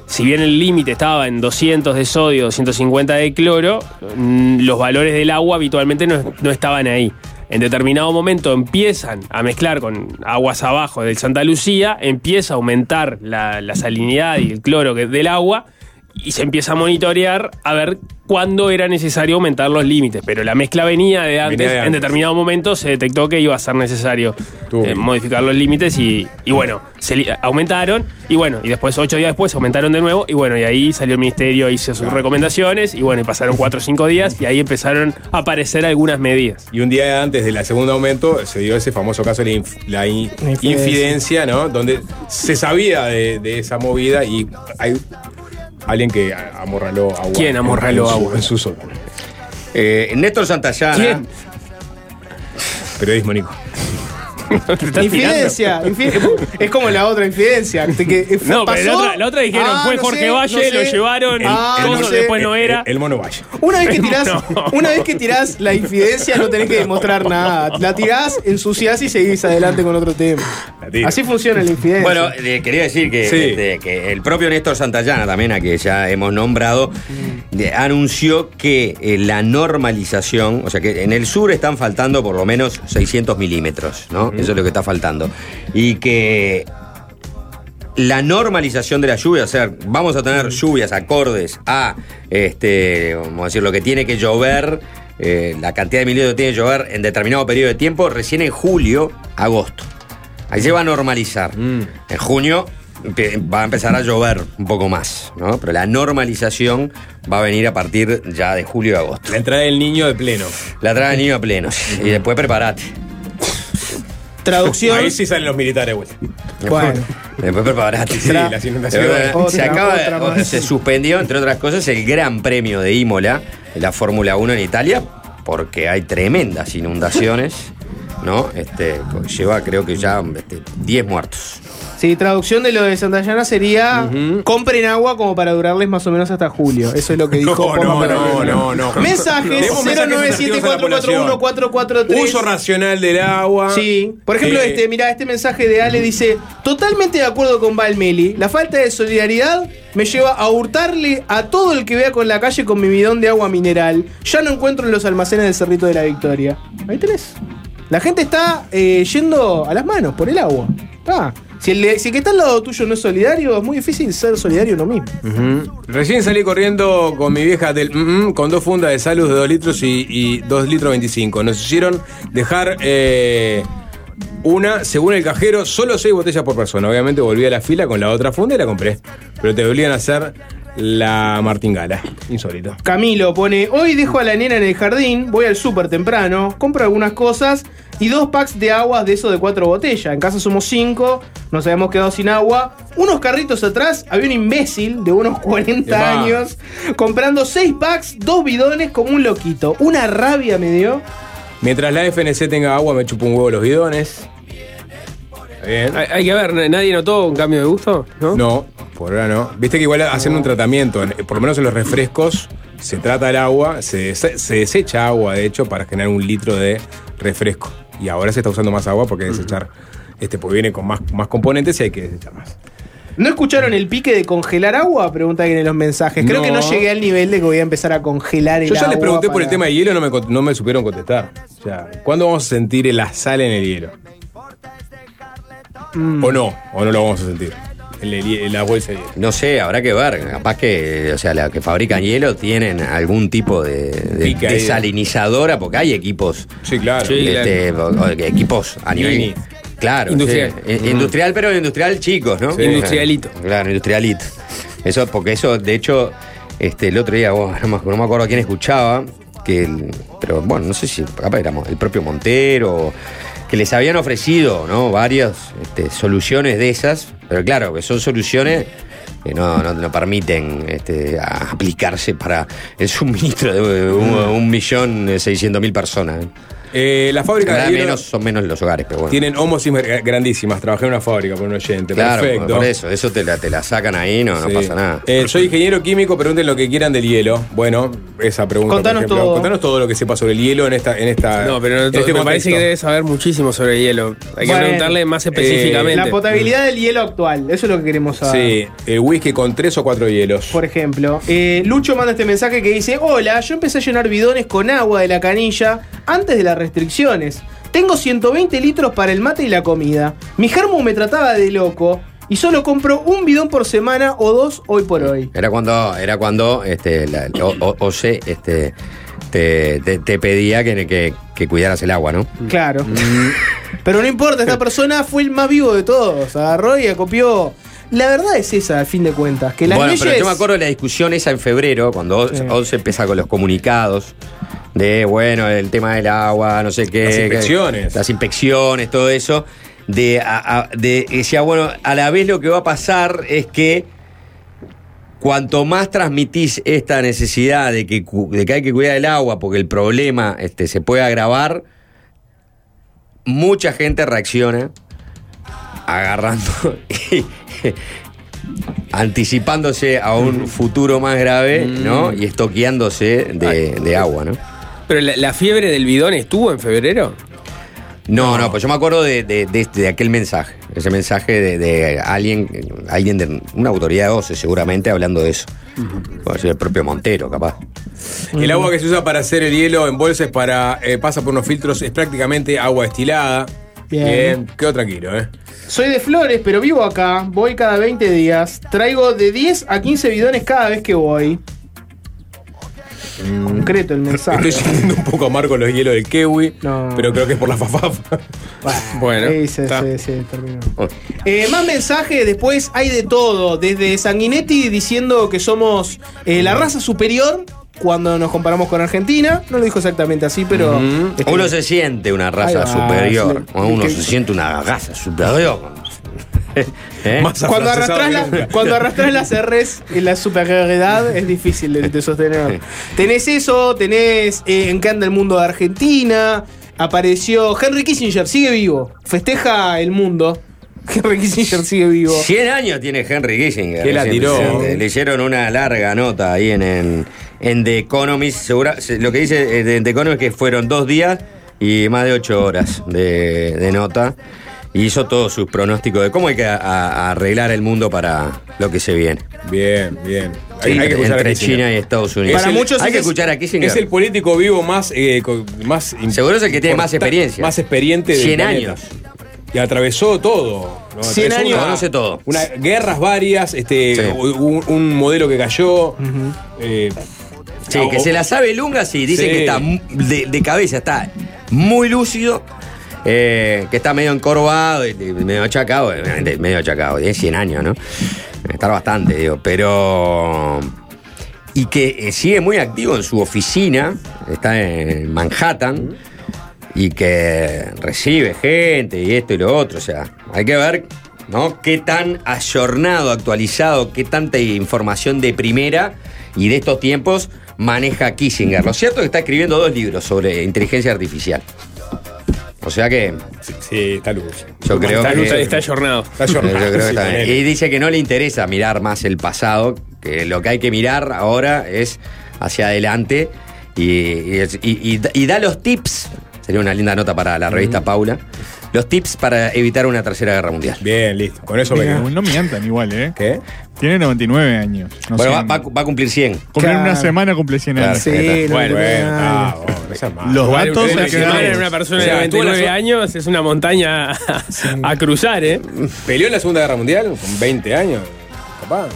si bien el límite estaba en 200 de sodio, 250 de cloro, mm, los valores del agua habitualmente no, no estaban ahí. En determinado momento empiezan a mezclar con aguas abajo del Santa Lucía, empieza a aumentar la, la salinidad y el cloro del agua y se empieza a monitorear a ver cuándo era necesario aumentar los límites. Pero la mezcla venía de antes. Venía de En determinado momento se detectó que iba a ser necesario eh, modificar los límites y, y bueno, se aumentaron y bueno, y después, ocho días después, aumentaron de nuevo y bueno, y ahí salió el ministerio, hizo sus recomendaciones y bueno, y pasaron cuatro o cinco días y ahí empezaron a aparecer algunas medidas. Y un día antes del segundo aumento se dio ese famoso caso de la, inf- la in- La infidencia. infidencia, ¿no? Donde se sabía de, de esa movida y hay alguien que a- amorraló agua. ¿Quién amorraló en su- agua? En su sótano. Eh, Néstor Santayana. ¿Quién? Periodismo, Nico. ¿Te estás Infidencia, infi- es como la otra infidencia. que- No, pero la otra, la otra dijeron, ah, fue no Jorge sé, Valle, no sé. lo llevaron, Ah, no sé. después no era. El, el mono Valle. Una vez que tirás, No. una vez que tirás la infidencia no tenés que demostrar nada. La tirás, ensuciás y seguís adelante con otro tema. Así funciona la infidencia. Bueno, eh, quería decir que, Sí. este, que el propio Néstor Santayana, también a que ya hemos nombrado, de- anunció que eh, la normalización, o sea que en el sur están faltando por lo menos 600 milímetros, ¿no? Eso es lo que está faltando. Y que la normalización de la lluvia, o sea, vamos a tener lluvias acordes a, este, vamos a decir, lo que tiene que llover, eh, la cantidad de milímetros que tiene que llover en determinado periodo de tiempo, recién en julio, agosto. Ahí se va a normalizar. En junio va a empezar a llover un poco más, ¿no? Pero la normalización va a venir a partir ya de julio y agosto. La entrada del niño de pleno. La trae de niño a plenos. Y después prepárate. Traducción. Ahí sí salen los militares, güey. Bueno. Después prepárate. Sí, las inundaciones. Se acaba otra se suspendió, entre otras cosas, el Gran Premio de Imola, la Fórmula 1 en Italia, porque hay tremendas inundaciones, ¿no? Este, lleva creo que ya este, 10 muertos. Sí, traducción de lo de Santayana sería compren agua como para durarles más o menos hasta julio. Eso es lo que dijo No, Poma no, no, no, no. Mensajes Tenemos mensajes sensitivos a la población. 097441443. Uso racional del agua. Sí, por ejemplo, Eh, este, mira, este mensaje de Ale dice: Totalmente de acuerdo con Valmeli. La falta de solidaridad me lleva a hurtarle a todo el que vea con la calle con mi bidón de agua mineral. Ya no encuentro en los almacenes del Cerrito de la Victoria. Ahí tenés. La gente está eh, yendo a las manos por el agua. Ah, si el, si que está al lado tuyo no es solidario, es muy difícil ser solidario uno mismo. Recién salí corriendo con mi vieja del mm, mm, con dos fundas de salud de 2 litros y, y 2 litros 25. Nos hicieron dejar eh, Una, según el cajero, solo seis botellas por persona. Obviamente volví a la fila con la otra funda y la compré. Pero te obligan a hacer la martingala. Insólito. Camilo pone, hoy dejo a la nena en el jardín, voy al súper temprano, compro algunas cosas y dos packs de agua de eso de cuatro botellas. En casa somos cinco, nos habíamos quedado sin agua. Unos carritos atrás había un imbécil de unos 40 Epa. años comprando seis packs, dos bidones como un loquito. Una rabia me dio. Mientras la FNC tenga agua, me chupo un huevo los bidones. Bien. Hay, hay que ver, ¿nadie notó un cambio de gusto? ¿No? No, por ahora no. Viste que igual hacen un tratamiento, en- por lo menos en los refrescos, se trata el agua, se, se desecha agua, de hecho, para generar un litro de refresco. Y ahora se está usando más agua porque desechar, este, porque viene con más, más componentes y hay que desechar más. ¿No escucharon el pique de congelar agua? Pregunta alguien en los mensajes. Creo No. que no llegué al nivel de que voy a empezar a congelar el Yo ya agua. les pregunté por el tema de hielo y no me, no me supieron contestar. O sea, ¿cuándo vamos a sentir la sal en el hielo? Mm. ¿O no? ¿O no lo vamos a sentir? La bolsa de hielo. No sé, habrá que ver. Capaz que, o sea, la que fabrican hielo tienen algún tipo de, de desalinizadora, porque hay equipos. Sí, claro. Sí, este, equipos a nivel. Mini. Claro. Industrial. sí. I- Industrial, pero industrial chicos, ¿no? Sí. Industrialito. Claro, industrialito. Eso, porque eso, de hecho, este, el otro día, vos, no, me, no me acuerdo quién escuchaba, que el- pero bueno, no sé si capaz éramos el propio Montero, que les habían ofrecido, ¿no? Varias este, soluciones de esas, pero claro, que son soluciones que no, no, permiten este, aplicarse para el suministro de un, un millón seiscientos mil personas. Eh, la fábrica Nada de hielo menos, son menos los hogares, pero bueno. tienen homosis gra- grandísimas. Trabajé en una fábrica por un oyente. Claro, Perfecto. por eso, eso te la, te la sacan ahí, no, pasa nada. Eh, soy ingeniero químico, pregunten lo que quieran del hielo. Bueno, esa pregunta. Contanos por todo. Contanos todo lo que sepa sobre el hielo en esta. En esta No, pero no, en este me parece que contexto. debe saber muchísimo sobre hielo. Hay que Bueno, preguntarle más específicamente. La potabilidad del hielo actual, eso es lo que queremos saber. Sí, el whisky con tres o cuatro hielos. Por ejemplo, eh, Lucho manda este mensaje que dice: Hola, yo empecé a llenar bidones con agua de la canilla antes de las restricciones. Tengo 120 litros para el mate y la comida. Mi germo me trataba de loco y solo compro un bidón por semana o dos hoy por hoy. Era cuando, era cuando este, la, o, o- OCE, este, te, te- te pedía que, que- que cuidaras el agua, ¿no? Claro. Pero no importa, esta persona fue el más vivo de todos. Agarró y acopió. La verdad es esa, al fin de cuentas, que las bueno, leyes. pero yo me acuerdo de la discusión esa en febrero, cuando Sí. OCE empieza con los comunicados de, bueno, el tema del agua, no sé qué. Las que- inspecciones. las inspecciones, todo eso. De, a- a- de decía, bueno, a la vez lo que va a pasar es que cuanto más transmitís esta necesidad de que, de que hay que cuidar el agua porque el problema este, se puede agravar, mucha gente reacciona agarrando y anticipándose a un futuro más grave, ¿no? Y estoqueándose de, de agua, ¿no? Pero la, la fiebre del bidón estuvo en febrero. No, no, pues yo me acuerdo de, de- de- de aquel mensaje. Ese mensaje de, de alguien, alguien de una autoridad de OCE, seguramente, hablando de eso. Puede ser el propio Montero, capaz. El agua que se usa para hacer el hielo en bolsas para eh, pasa por unos filtros es prácticamente agua destilada. Bien. quedo tranquilo, ¿eh? Soy de Flores, pero vivo acá. Voy cada 20 días. Traigo de 10 a 15 bidones cada vez que voy. Concreto el mensaje. Estoy sintiendo un poco amargo los hielos del kiwi, No. pero creo que es por la fafafa. Bueno, Sí, sí, está. sí, sí, terminó. Eh, más mensajes, después hay de todo. Desde Sanguinetti diciendo que somos eh, la raza superior cuando nos comparamos con Argentina. No lo dijo exactamente así, pero. este, Uno se siente una raza va, superior. sí. o Uno Que- se siente una raza superior. ¿Eh? Más Cuando arrastras, que la, nunca. cuando arrastras las R's en la superioridad es difícil de, de sostener. Tenés eso, tenés eh, en qué anda el mundo de Argentina. Apareció Henry Kissinger, sigue vivo. Festeja el mundo. Henry Kissinger sigue vivo. 100 años tiene Henry Kissinger. Que la tiró. presidente. Le hicieron una larga nota ahí en, en, en The Economist. Segura- se- lo que dice eh, de The Economist es que fueron dos días y más de ocho horas de, de nota. Y hizo todos sus pronósticos de cómo hay que a- a- arreglar el mundo para lo que se viene. Bien, bien. Hay, Sí, hay que escuchar a entre. China y Estados Unidos. Para muchos hay que es- escuchar a Kissinger. Es el político vivo más. eh, más Seguro es el que tiene más experiencia. Más experiente del 100 planeta. años. Y atravesó todo. ¿no? 100 Atravesó años. una- Conoce todo. Una, guerras varias, este, Sí. un, un modelo que cayó. eh, Sí, que se la sabe Lunga, sí, dice Sí. que está de cabeza, está muy lúcido eh, que está medio encorvado, y, medio achacado, medio achacado, tiene 100 años, ¿no? Estar bastante, digo, pero... Y que eh, sigue muy activo en su oficina, está en Manhattan, y que recibe gente y esto y lo otro, o sea, hay que ver, ¿no? Qué tan ayornado, actualizado, qué tanta información de primera y de estos tiempos maneja Kissinger. Lo cierto es que está escribiendo dos libros sobre inteligencia artificial. O sea que. Sí, está luz. Yo creo está, que. está- está ayornado. Está Yo ayornado. creo que Sí, está bien. ponele. Y dice que no le interesa mirar más el pasado, que lo que hay que mirar ahora es hacia adelante y, y- y- y- y da los tips. Sería una linda nota para la revista Paula. Los tips para evitar una tercera guerra mundial. Bien, listo. Con eso quedo. no mientan igual, ¿eh? ¿Qué? Tiene 99 años. No bueno, va, 100. va- va a cumplir 100. Cumplir Claro. una semana cumple 100 años. Sí, no Bueno, Bueno, ah, malo. Los una se en una persona O sea, de estuvo en la 29 zona- años es una montaña a cruzar, ¿eh? ¿Peleó en la Segunda Guerra Mundial con 20 años? Capaz.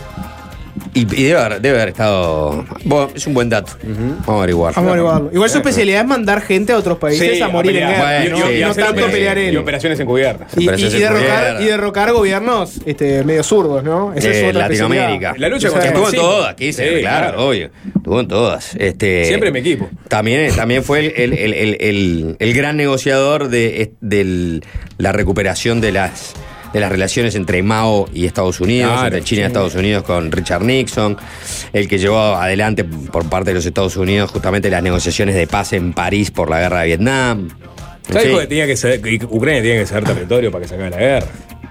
Y, y debe, haber, debe haber estado. Bueno, es un buen dato. Vamos a averiguar. Vamos a averiguarlo. Igual su especialidad es mandar gente a otros países Sí, a morir en guerra. Bueno, no, sí, no hacer tanto operaciones- pelear Y él. operaciones encubiertas. Y, y- y derrocar, y derrocar gobiernos este, medio zurdos, ¿no? Esa es Eh, otra Latinoamérica. La lucha contra estuvo en todas, Sí, claro, claro. obvio. Estuvo en todas. Este, Siempre en mi equipo. También, también fue el, el- el- el- el- el gran negociador de, de la recuperación de las, de las relaciones entre Mao y Estados Unidos, Claro, entre China y. Estados Unidos con Richard Nixon, el que llevó adelante por parte de los Estados Unidos justamente las negociaciones de paz en París por la guerra de Vietnam. En ¿Sabes fin, que tenía que ser, que Ucrania tiene que ser territorio para que se acabe la guerra?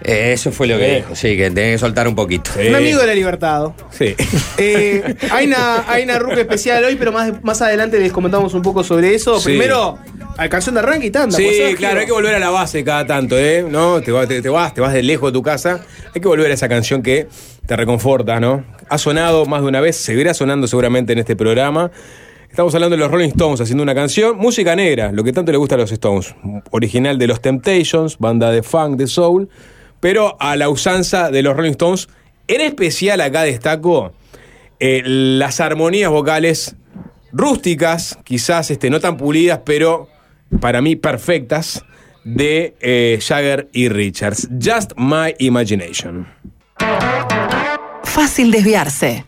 Eh, eso fue lo que Sí. dijo, sí, que tenía que soltar un poquito. Sí. Un amigo de la libertad. Sí. Eh, hay una, hay una ruca especial hoy, pero más, más adelante les comentamos un poco sobre eso. Sí. Primero, al canción de arranque y tanda. Sí, pues, Sergio. claro, hay que volver a la base cada tanto, ¿eh? ¿No? Te, te- te vas, te vas de lejos de tu casa. Hay que volver a esa canción que te reconforta, ¿no? Ha sonado más de una vez, seguirá sonando seguramente en este programa. Estamos hablando de los Rolling Stones haciendo una canción, música negra, lo que tanto le gusta a los Stones. Original de los Temptations, banda de funk, de soul, pero a la usanza de los Rolling Stones. En especial acá destaco eh, las armonías vocales rústicas, quizás este, no tan pulidas, pero para mí perfectas, de eh, Jagger y Richards. Just My Imagination. Fácil desviarse.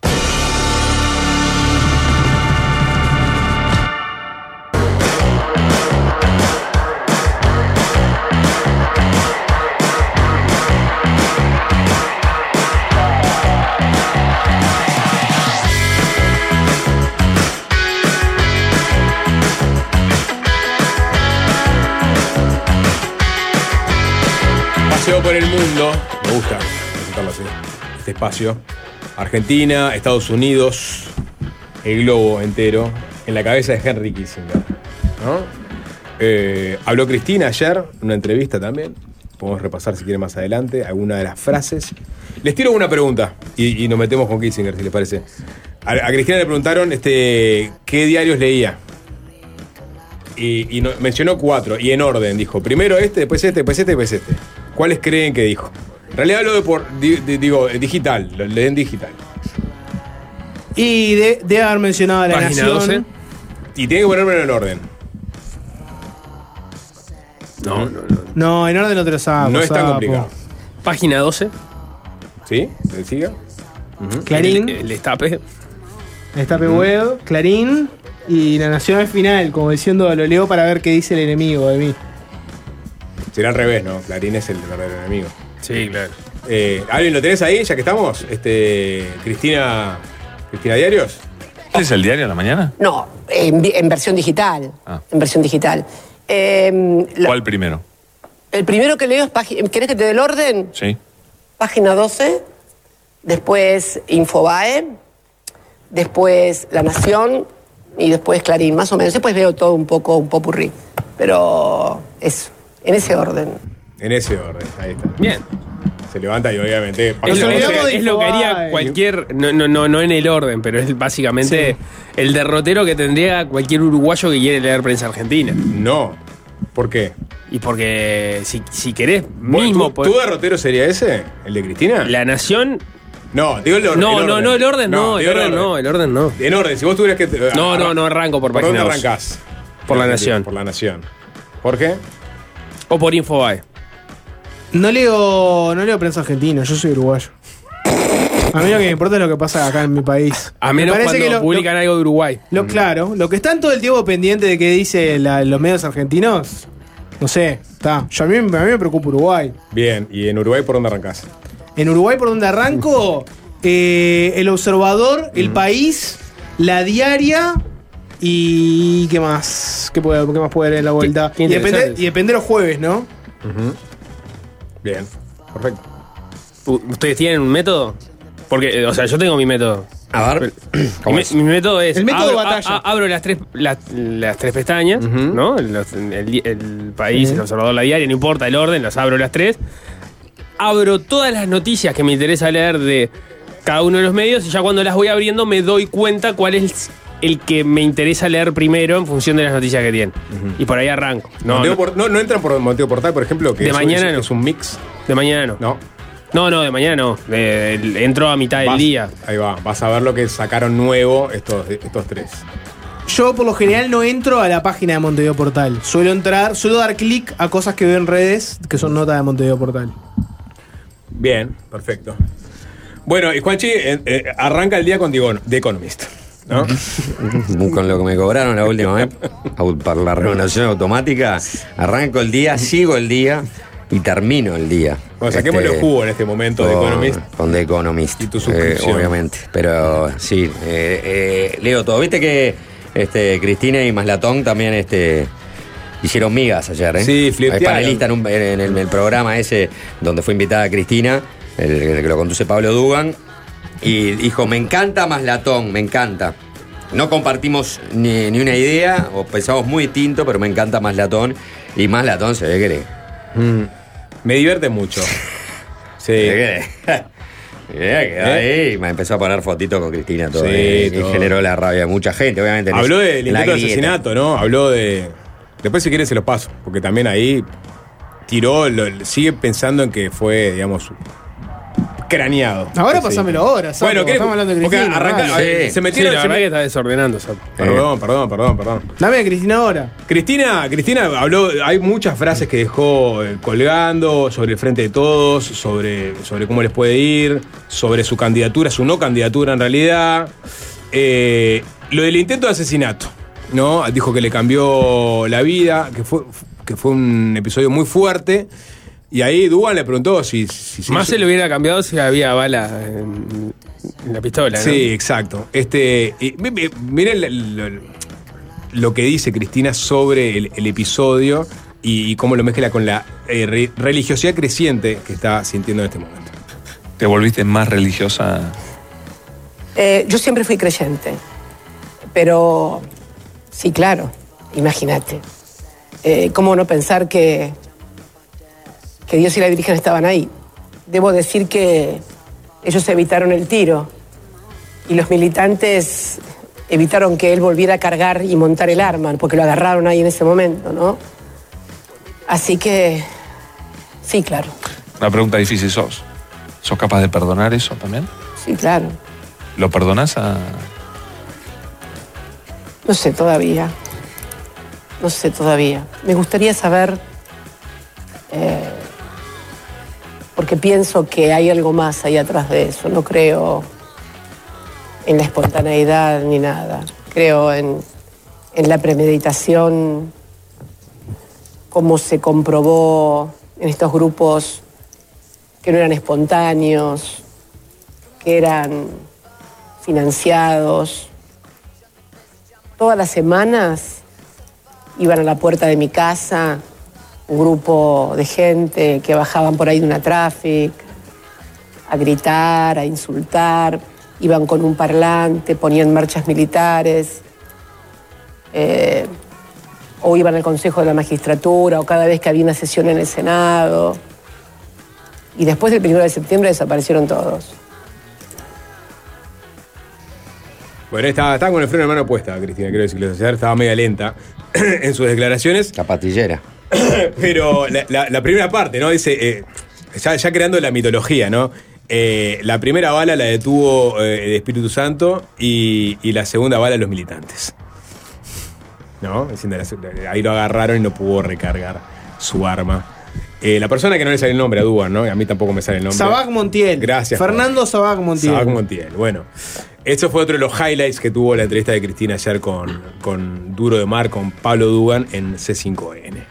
Por el mundo. Me gusta presentarlo así. Este espacio. Argentina, Estados Unidos, el globo entero, en la cabeza de Henry Kissinger. Eh, habló Cristina ayer, en una entrevista también. Podemos repasar si quieren más adelante alguna de las frases. Les tiro una pregunta y, nos metemos con Kissinger, si les parece. A, Cristina le preguntaron este, qué diarios leía. Y, mencionó cuatro, y en orden, dijo. Primero este, después este, después este, después este. ¿Cuáles creen que dijo? En realidad hablo de por, di- di- digo, eh, digital, lo leen digital. Y de, de haber mencionado a la Página nación. 12. Y tiene que ponérmelo en orden. No, no, no. No, en orden no te lo saco. no es tan complicado. Página 12. ¿Sí? ¿Le siga? Clarín, El, el destape. Destape Web, Clarín y La Nación al final, como diciendo lo leo para ver qué dice el enemigo de mí. Será al revés, ¿no? Clarín es el verdadero enemigo. Sí, claro. Eh, ¿Alguien lo tenés ahí, ya que estamos? Este, Cristina. Cristina Diarios. ¿Este es el diario de la mañana? No, en, versión digital. Ah. En versión digital. Eh, la- ¿Cuál primero? el primero que leo es página. ¿Querés que te dé el orden? Sí. Página 12. Después Infobae. Después La Nación. Y después Clarín, más o menos. Después veo todo un poco, un popurrí. Pero es en ese orden. En ese orden, ahí está. Bien. Se levanta y obviamente. Es lo, es lo que haría cualquier. No, no, no, no en el orden, pero es básicamente el derrotero que tendría cualquier uruguayo que quiere leer prensa argentina. No. ¿Por qué? Y porque si, si querés, ¿Vos- mismo. ¿Tu, derrotero sería ese? ¿El de Cristina? La nación. No, digo el, or- No, el no, orden. no, el orden no, el digo orden no, el orden no. En orden, si vos tuvieras que. No, no, no arranco por ¿Por página dónde 12. arrancás? Por La Nación. Por la Nación. ¿Por qué? O por Infobae. No leo, no leo prensa argentina, yo soy uruguayo. A mí lo que me importa es lo que pasa acá en mi país. A Me menos parece cuando que lo- publican algo de Uruguay. Lo, claro, lo que están todo el tiempo pendiente de qué dice la- los medios argentinos, no sé, está. Yo a mí, a mí me preocupa Uruguay. Bien, ¿y en Uruguay por dónde arrancás? En Uruguay, por donde arranco, eh, el observador, el país, la diaria y qué más, qué, puede, qué más puede haber en la vuelta. qué y, depende, y depende los jueves, ¿no? Bien, perfecto. ¿Ustedes tienen un método? Porque, eh, o sea, yo tengo mi método. A ver, Mi, método es. El método abro, de batalla. a- a- abro las tres, las, las tres pestañas, ¿no? Los- el, país, el observador, la diaria, no importa el orden, las abro las tres. Abro todas las noticias que me interesa leer de cada uno de los medios y ya cuando las voy abriendo me doy cuenta cuál es el que me interesa leer primero en función de las noticias que tienen. Y por ahí arranco. No, no, Por- no, no entran por Monteo Portal, por ejemplo, que De es, un- mañana es- no. es un mix. de mañana no. No. No, no, de mañana no. De- entro a mitad del día. Ahí va, vas a ver lo que sacaron nuevo estos, estos tres. Yo por lo general no entro a la página de Montevideo Portal. Suelo entrar, suelo dar clic a cosas que veo en redes que son notas de Montevideo Portal. Bien, perfecto. Bueno, y Juanchi eh, eh, arranca el día con The Economist. ¿No? Con lo que me cobraron la última vez para la renovación automática, arranco el día, sigo el día y termino el día. Bueno, saquémosle Este, jugo en este momento de con- Economist. Con The Economist. Y tu eh, suscripción. obviamente. Pero sí, eh, eh, leo todo. Viste que este, Cristina y Maslatón también este, hicieron migas ayer, ¿eh? Sí, Hay flirtearon. panelista en, un- en el, en el programa ese donde fue invitada Cristina, el, el que lo conduce Pablo Dugan, y dijo, me encanta Maslatón, me encanta. No compartimos ni, ni una idea, o pensamos muy distinto, pero me encanta Maslatón. Y Maslatón se ve que Mm. Me divierte mucho. Sí. Eh, quedó ahí me empezó a poner fotitos con Cristina todo. Sí, eh, y generó la rabia de mucha gente, obviamente. en Habló del intento de asesinato, ¿no? Habló de. Después, si quieres, se los paso. Porque también ahí tiró, lo- sigue pensando en que fue, digamos, craneado. Ahora Sí. pasámelo ahora, Sapo, Bueno, ¿qué- estamos hablando de porque Cristina, arranca- dale. Sí, se metieron. sí, la se verdad me- que está desordenando. Sapo. Perdón, perdón, perdón, perdón. Dame a Cristina ahora. Cristina, Cristina habló, hay muchas frases que dejó eh, colgando sobre el frente de todos, sobre, sobre cómo les puede ir, sobre su candidatura, su no candidatura en realidad. Eh, lo del intento de asesinato, ¿no? Dijo que le cambió la vida, que fue, que fue un episodio muy fuerte. Y ahí Dugan le preguntó si. si- si- Más se le hubiera cambiado si había bala en, en la pistola, ¿no? Sí, exacto. Este, y miren lo, lo- lo que dice Cristina sobre el, el episodio y, y cómo lo mezcla con la eh, re- religiosidad creciente que está sintiendo en este momento. ¿Te volviste más religiosa? Eh, yo siempre fui creyente, pero sí, claro, imagínate. Eh, ¿Cómo no pensar que, que Dios y la Virgen estaban ahí? Debo decir que ellos evitaron el tiro y los militantes evitaron que él volviera a cargar y montar el arma, porque lo agarraron ahí en ese momento, ¿no? Así que, sí, claro, Una pregunta difícil, ¿sos? ¿Sos capaz de perdonar eso también? sí, claro. ¿Lo perdonás a...? No sé todavía. No sé todavía. Me gustaría saber, eh, porque pienso que hay algo más ahí atrás de eso. No creo en la espontaneidad ni nada. Creo en, en la premeditación, como se comprobó en estos grupos que no eran espontáneos, que eran financiados, todas las semanas iban a la puerta de mi casa un grupo de gente que bajaban por ahí de una traffic a gritar, a insultar, iban con un parlante, ponían marchas militares, eh, o iban al Consejo de la Magistratura, o cada vez que había una sesión en el Senado. Y después del 1 de septiembre desaparecieron todos. Bueno, estaba, estaba con el freno de mano puesta, Cristina, quiero decirles. Ayer estaba media lenta en sus declaraciones. La patillera. Pero la, la- la primera parte, ¿no? Dice, eh, ya, ya creando la mitología, ¿no? Eh, la primera bala la detuvo eh, el Espíritu Santo y, y la segunda bala los militantes. ¿No? Ahí lo agarraron y no pudo recargar su arma. Eh, la persona que no le sale el nombre a Dugan, ¿no? A mí tampoco me sale el nombre. Sabac Montiel. Gracias. Fernando Sabac Montiel. Sabac Montiel. Bueno, eso fue otro de los highlights que tuvo la entrevista de Cristina ayer con, con Duro de Mar, con Pablo Dugan en C5N.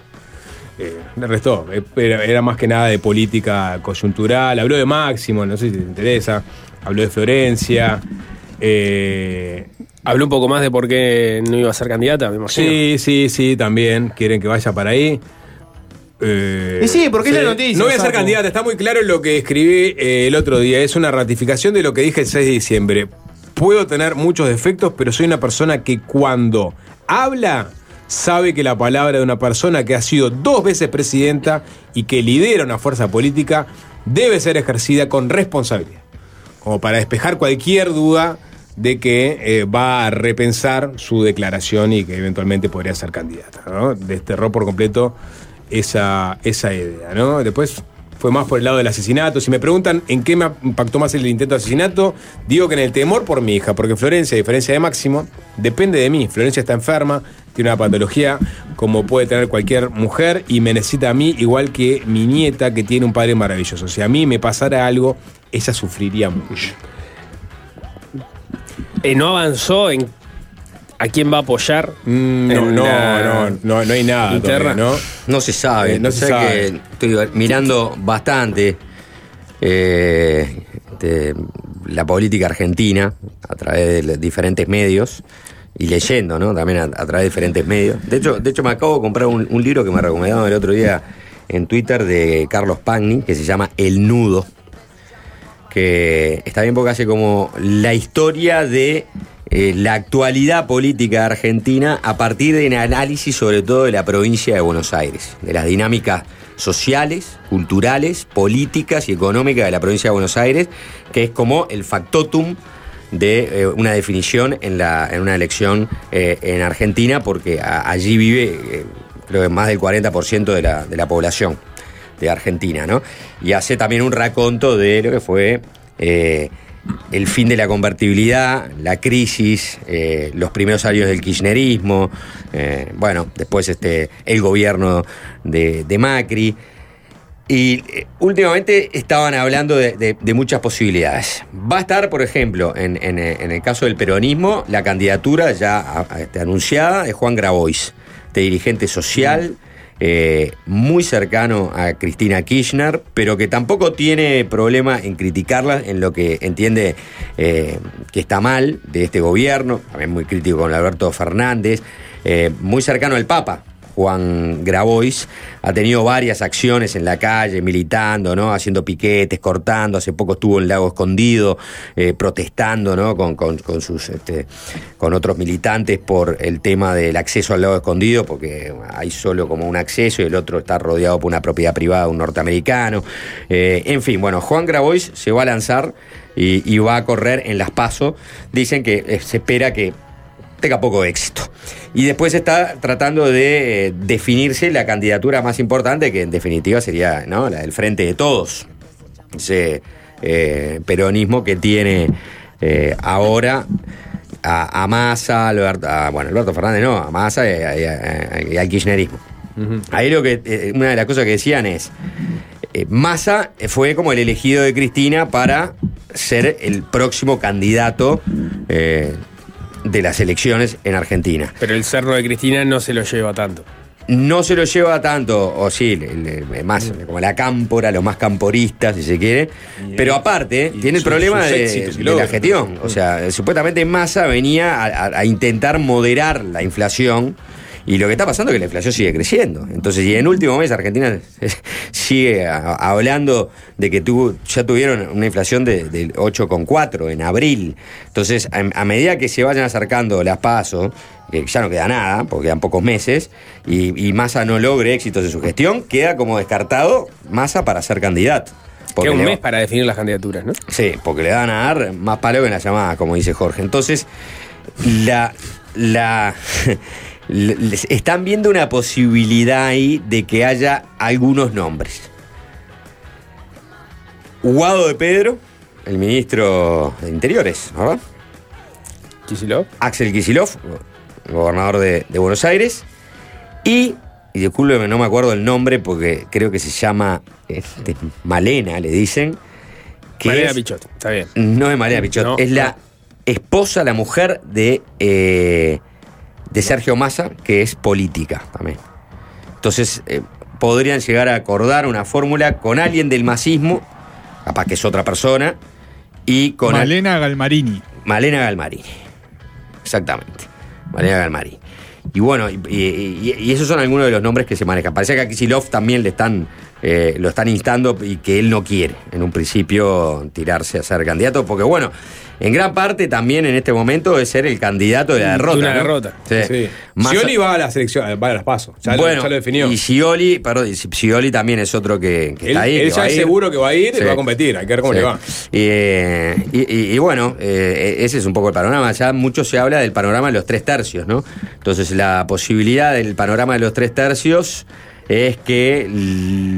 Le restó. Era, era más que nada de política coyuntural. Habló de Máximo, no sé si te interesa. Habló de Florencia. Eh, Habló un poco más de por qué no iba a ser candidata, me imagino. Sí, sí, sí, también. Quieren que vaya para ahí. Eh, Y sí, porque es la noticia, No voy a ser Saco. candidata, está muy claro lo que escribí eh, el otro día. Es una ratificación de lo que dije el 6 de diciembre. Puedo tener muchos defectos, pero soy una persona que cuando habla sabe que la palabra de una persona que ha sido dos veces presidenta y que lidera una fuerza política debe ser ejercida con responsabilidad. Como para despejar cualquier duda de que eh, va a repensar su declaración y que eventualmente podría ser candidata. ¿no? Desterró por completo esa, esa idea. ¿no? Después fue más por el lado del asesinato. Si me preguntan en qué me impactó más el intento de asesinato, digo que en el temor por mi hija, porque Florencia, a diferencia de Máximo, depende de mí. Florencia está enferma, tiene una patología como puede tener cualquier mujer y me necesita a mí igual que mi nieta que tiene un padre maravilloso. Si a mí me pasara algo, ella sufriría mucho. Eh, no avanzó en a quién va a apoyar. Mm, no, no, no, no, no hay nada interna. todavía, ¿no? No se sabe. Eh, no se sabe. que estoy mirando bastante eh, de la política argentina a través de diferentes medios y leyendo, ¿no? También a, través de diferentes medios. De hecho, de hecho me acabo de comprar un, libro que me recomendaron el otro día en Twitter de Carlos Pagni que se llama El Nudo. Que está bien porque hace como la historia de eh, la actualidad política argentina a partir de un análisis sobre todo de la provincia de Buenos Aires, de las dinámicas sociales, culturales, políticas y económicas de la provincia de Buenos Aires, que es como el factotum de eh, una definición en, la, en una elección eh, en Argentina, porque allí vive eh, creo que más del 40% de la, de la población de Argentina, ¿no? Y hace también un raconto de lo que fue el fin de la convertibilidad, la crisis, los primeros años del kirchnerismo, bueno, después este, el gobierno de, de Macri. Y eh, últimamente estaban hablando de, de- de muchas posibilidades. Va a estar, por ejemplo, en, en, eh, en el caso del peronismo, la candidatura ya a- a- este, anunciada de Juan Grabois, de dirigente social, eh, muy cercano a Cristina Kirchner, pero que tampoco tiene problema en criticarla en lo que entiende eh, que está mal de este gobierno, también muy crítico con Alberto Fernández, muy cercano al Papa. Juan Grabois ha tenido varias acciones en la calle, militando, ¿no? Haciendo piquetes, cortando. Hace poco estuvo en Lago Escondido, eh, protestando, ¿no? Con, con- sus, este, con otros militantes por el tema del acceso al Lago Escondido, porque hay solo como un acceso y el otro está rodeado por una propiedad privada un norteamericano. Eh, en fin, bueno, Juan Grabois se va a lanzar y, y va a correr en las pasos. Dicen que eh, se espera que tenga poco éxito. Y después está tratando de eh, definirse la candidatura más importante, que en definitiva sería ¿no? la del Frente de Todos. Ese eh, peronismo que tiene eh, ahora a, a Massa, Alberto, a- bueno, Alberto Fernández no, a Massa y, al kirchnerismo. Ahí lo que, eh, una de las cosas que decían es, Massa fue como el elegido de Cristina para ser el próximo candidato de las elecciones en Argentina. Pero el cerno de Cristina no se lo lleva tanto. No se lo lleva tanto, o sí, le- le- más como la cámpora, los más camporistas, si se quiere. Pero aparte, tiene el problema de, la gestión. O sea, supuestamente Massa venía a, a- a intentar moderar la inflación. Y lo que está pasando es que la inflación sigue creciendo. Entonces, y en último mes Argentina sigue a- hablando de que tuvo, ya tuvieron una inflación de- del 8,4 en abril. Entonces, a, a medida que se vayan acercando las pasos, que ya no queda nada, porque quedan pocos meses, y, y Massa no logre éxitos en su gestión, queda como descartado Massa para ser candidato. Queda un mes para definir las candidaturas, ¿no? Sí, porque le van a dar más palo que en la llamada, como dice Jorge. Entonces, la. la les- están viendo una posibilidad ahí de que haya algunos nombres. Guado de Pedro, el ministro de Interiores, ¿verdad? Kisilov. Axel Kisilov, gobernador de, de Buenos Aires. Y y discúlpeme, no me acuerdo el nombre porque creo que se llama este, Malena, le dicen. Que Malena es- Pichot, está bien. No es Malena Pichot, No, es la esposa, la mujer de, eh, de Sergio Massa, que es política también. Entonces, eh, podrían llegar a acordar una fórmula con alguien del masismo, capaz que es otra persona, y con al- Malena Galmarini. Malena Galmarini. Exactamente. Malena Galmarini. Y bueno, y, y- y- y esos son algunos de los nombres que se manejan. Parece que a Kisilov también le están, eh, lo están instando y que él no quiere, en un principio, tirarse a ser candidato, porque bueno, en gran parte también en este momento es ser el candidato de la derrota. De una ¿no? derrota. Sí. Sí. Scioli va a la selección, va a las pasos. Ya, lo- bueno, ya lo definió. y Scioli, perdón, Scioli también es otro que, que Él, está ahí. él que ya es seguro que va a ir y va a competir. Hay que ver cómo Sí. le va. Eh, y, y- y bueno, eh, ese es un poco el panorama. Ya mucho se habla del panorama de los tres tercios, ¿no? Entonces, la posibilidad del panorama de los tres tercios es que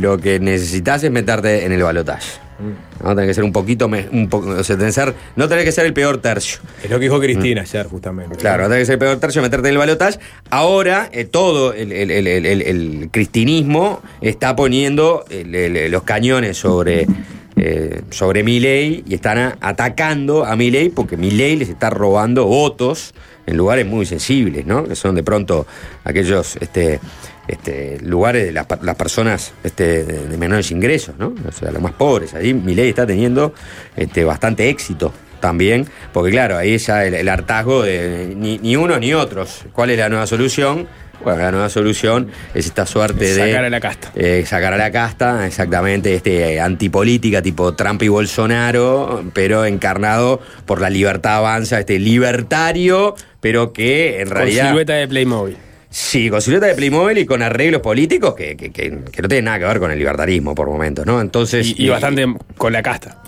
lo que necesitas es meterte en el balotaje. ¿no? Tenés que ser un poquito, me- un poco, o sea, tenés que ser- no tenés que ser el peor tercio. Es lo que dijo Mm. Cristina ayer, justamente. Claro, no tenés que ser el peor tercio, meterte en el balotaje. Ahora, eh, todo el, el- el- el- cristinismo está poniendo los cañones sobre, eh, sobre Milei y están a- atacando a Milei porque Milei les está robando votos en lugares muy sensibles, ¿no? Que son de pronto aquellos este, este, lugares de las, las personas este, de, menores ingresos, ¿no? O sea, los más pobres. Ahí Milei está teniendo este, bastante éxito también, porque claro, ahí ya el, el hartazgo de ni, ni unos ni otros. ¿Cuál es la nueva solución? Bueno, la nueva solución es esta suerte de... Sacar a la casta. Eh, sacar a la casta, exactamente, este eh, antipolítica tipo Trump y Bolsonaro, pero encarnado por la libertad avanza, este libertario, pero que en Con realidad... silueta de Playmobil. Sí, con silueta de Playmobil y con arreglos políticos que, que- que- que no tienen nada que ver con el libertarismo por momentos, ¿no? Entonces. Y, y bastante con la casta.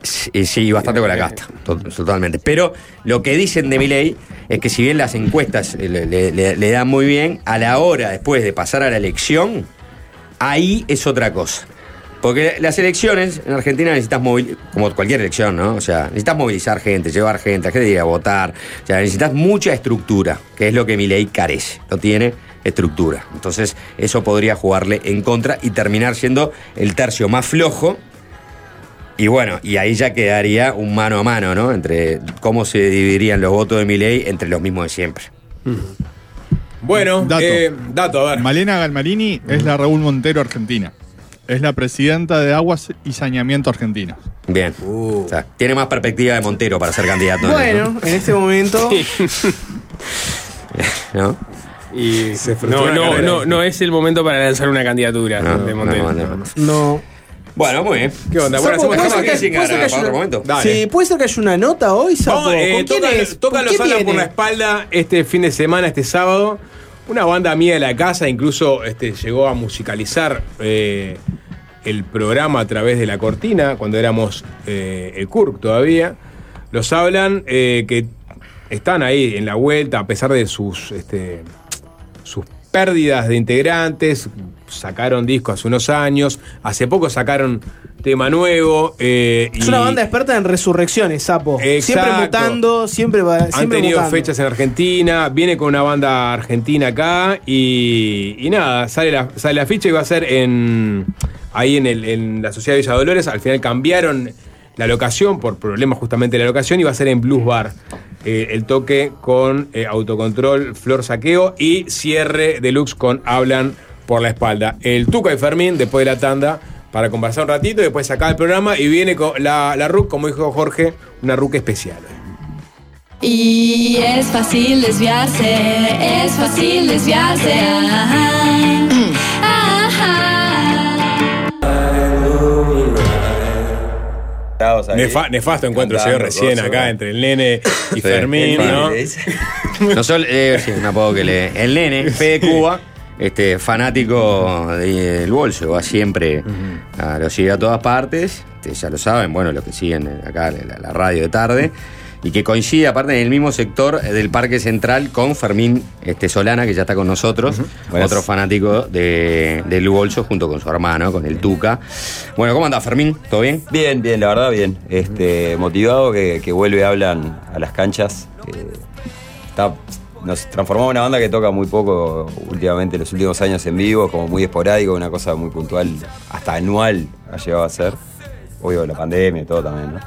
Sí, sí, bastante con la casta, to- totalmente. Pero lo que dicen de Milei es que si bien las encuestas le, le- le- le dan muy bien, a la hora después de pasar a la elección, ahí es otra cosa. Porque las elecciones en Argentina necesitas movilizar, como cualquier elección, ¿no? O sea, necesitas movilizar gente, llevar gente, a gente ir a votar. O sea, necesitas mucha estructura, que es lo que mi ley carece. No tiene estructura. Entonces, eso podría jugarle en contra y terminar siendo el tercio más flojo. Y bueno, y ahí ya quedaría un mano a mano, ¿no? Entre cómo se dividirían los votos de mi ley entre los mismos de siempre. Bueno, Dato. eh, dato, a ver. Malena Galmarini es la Raúl Montero argentina. Es la presidenta de Aguas y Saneamiento Argentinos. Bien. O sea, tiene más perspectiva de Montero para ser candidato. ¿no? Bueno, en este momento. ¿No? Y frustró no, no, no, no es el momento para lanzar una candidatura No, de Montero. no, no. No. Bueno, muy bien. ¿Qué onda? Bueno, Sapo, hacemos ¿puede que- sin para otro momento. Sí, puede ser que haya una nota hoy, Sapo. Vamos, eh, ¿Con quién toca, es? toca ¿Con los quién por la espalda este fin de semana, este sábado. Una banda mía de la casa, incluso este, llegó a musicalizar eh, el programa a través de la cortina, cuando éramos eh, el CURC todavía. Los hablan eh, que están ahí en la vuelta, a pesar de sus, este, sus pérdidas de integrantes. Sacaron disco hace unos años, hace poco sacaron tema nuevo. eh, Es y- una banda experta en resurrecciones, Sapo. Siempre mutando, siempre va. han siempre tenido mutando. fechas en Argentina, viene con una banda argentina acá y, y nada, sale la, sale la ficha y va a ser en ahí en, el- en la Sociedad de Villa Dolores. Al final cambiaron la locación por problemas justamente de la locación y va a ser en Blues Bar. Eh, el toque con eh, autocontrol, flor saqueo y cierre deluxe con Hablan por la espalda. El Tuca y Fermín después de la tanda para conversar un ratito y después sacar el programa y viene con la, la RUC, como dijo Jorge, una RUC especial. Y es fácil desviarse, es fácil desviarse. Ajá. Ajá. Nefa- nefasto encuentro se dio recién acá entre el nene y Sí, Fermín, ¿no? No solo, eh, sí, un apodo que le. El nene, Fede Cuba, este, fanático de- del bolso, va siempre, a, lo sigue a todas partes, este, ya lo saben, bueno, los que siguen acá la, la radio de tarde, y que coincide aparte en el mismo sector del Parque Central con Fermín este, Solana, que ya está con nosotros, otro fanático de, del bolso junto con su hermano, con el Tuca. Bueno, ¿cómo anda Fermín? ¿Todo bien? Bien, bien, la verdad, bien. Este, motivado que, que vuelve Hablan a las canchas. Eh, está nos transformamos en una banda que toca muy poco últimamente, los últimos años en vivo, como muy esporádico, una cosa muy puntual, hasta anual ha llegado a ser. Obvio, la pandemia y todo también, ¿no?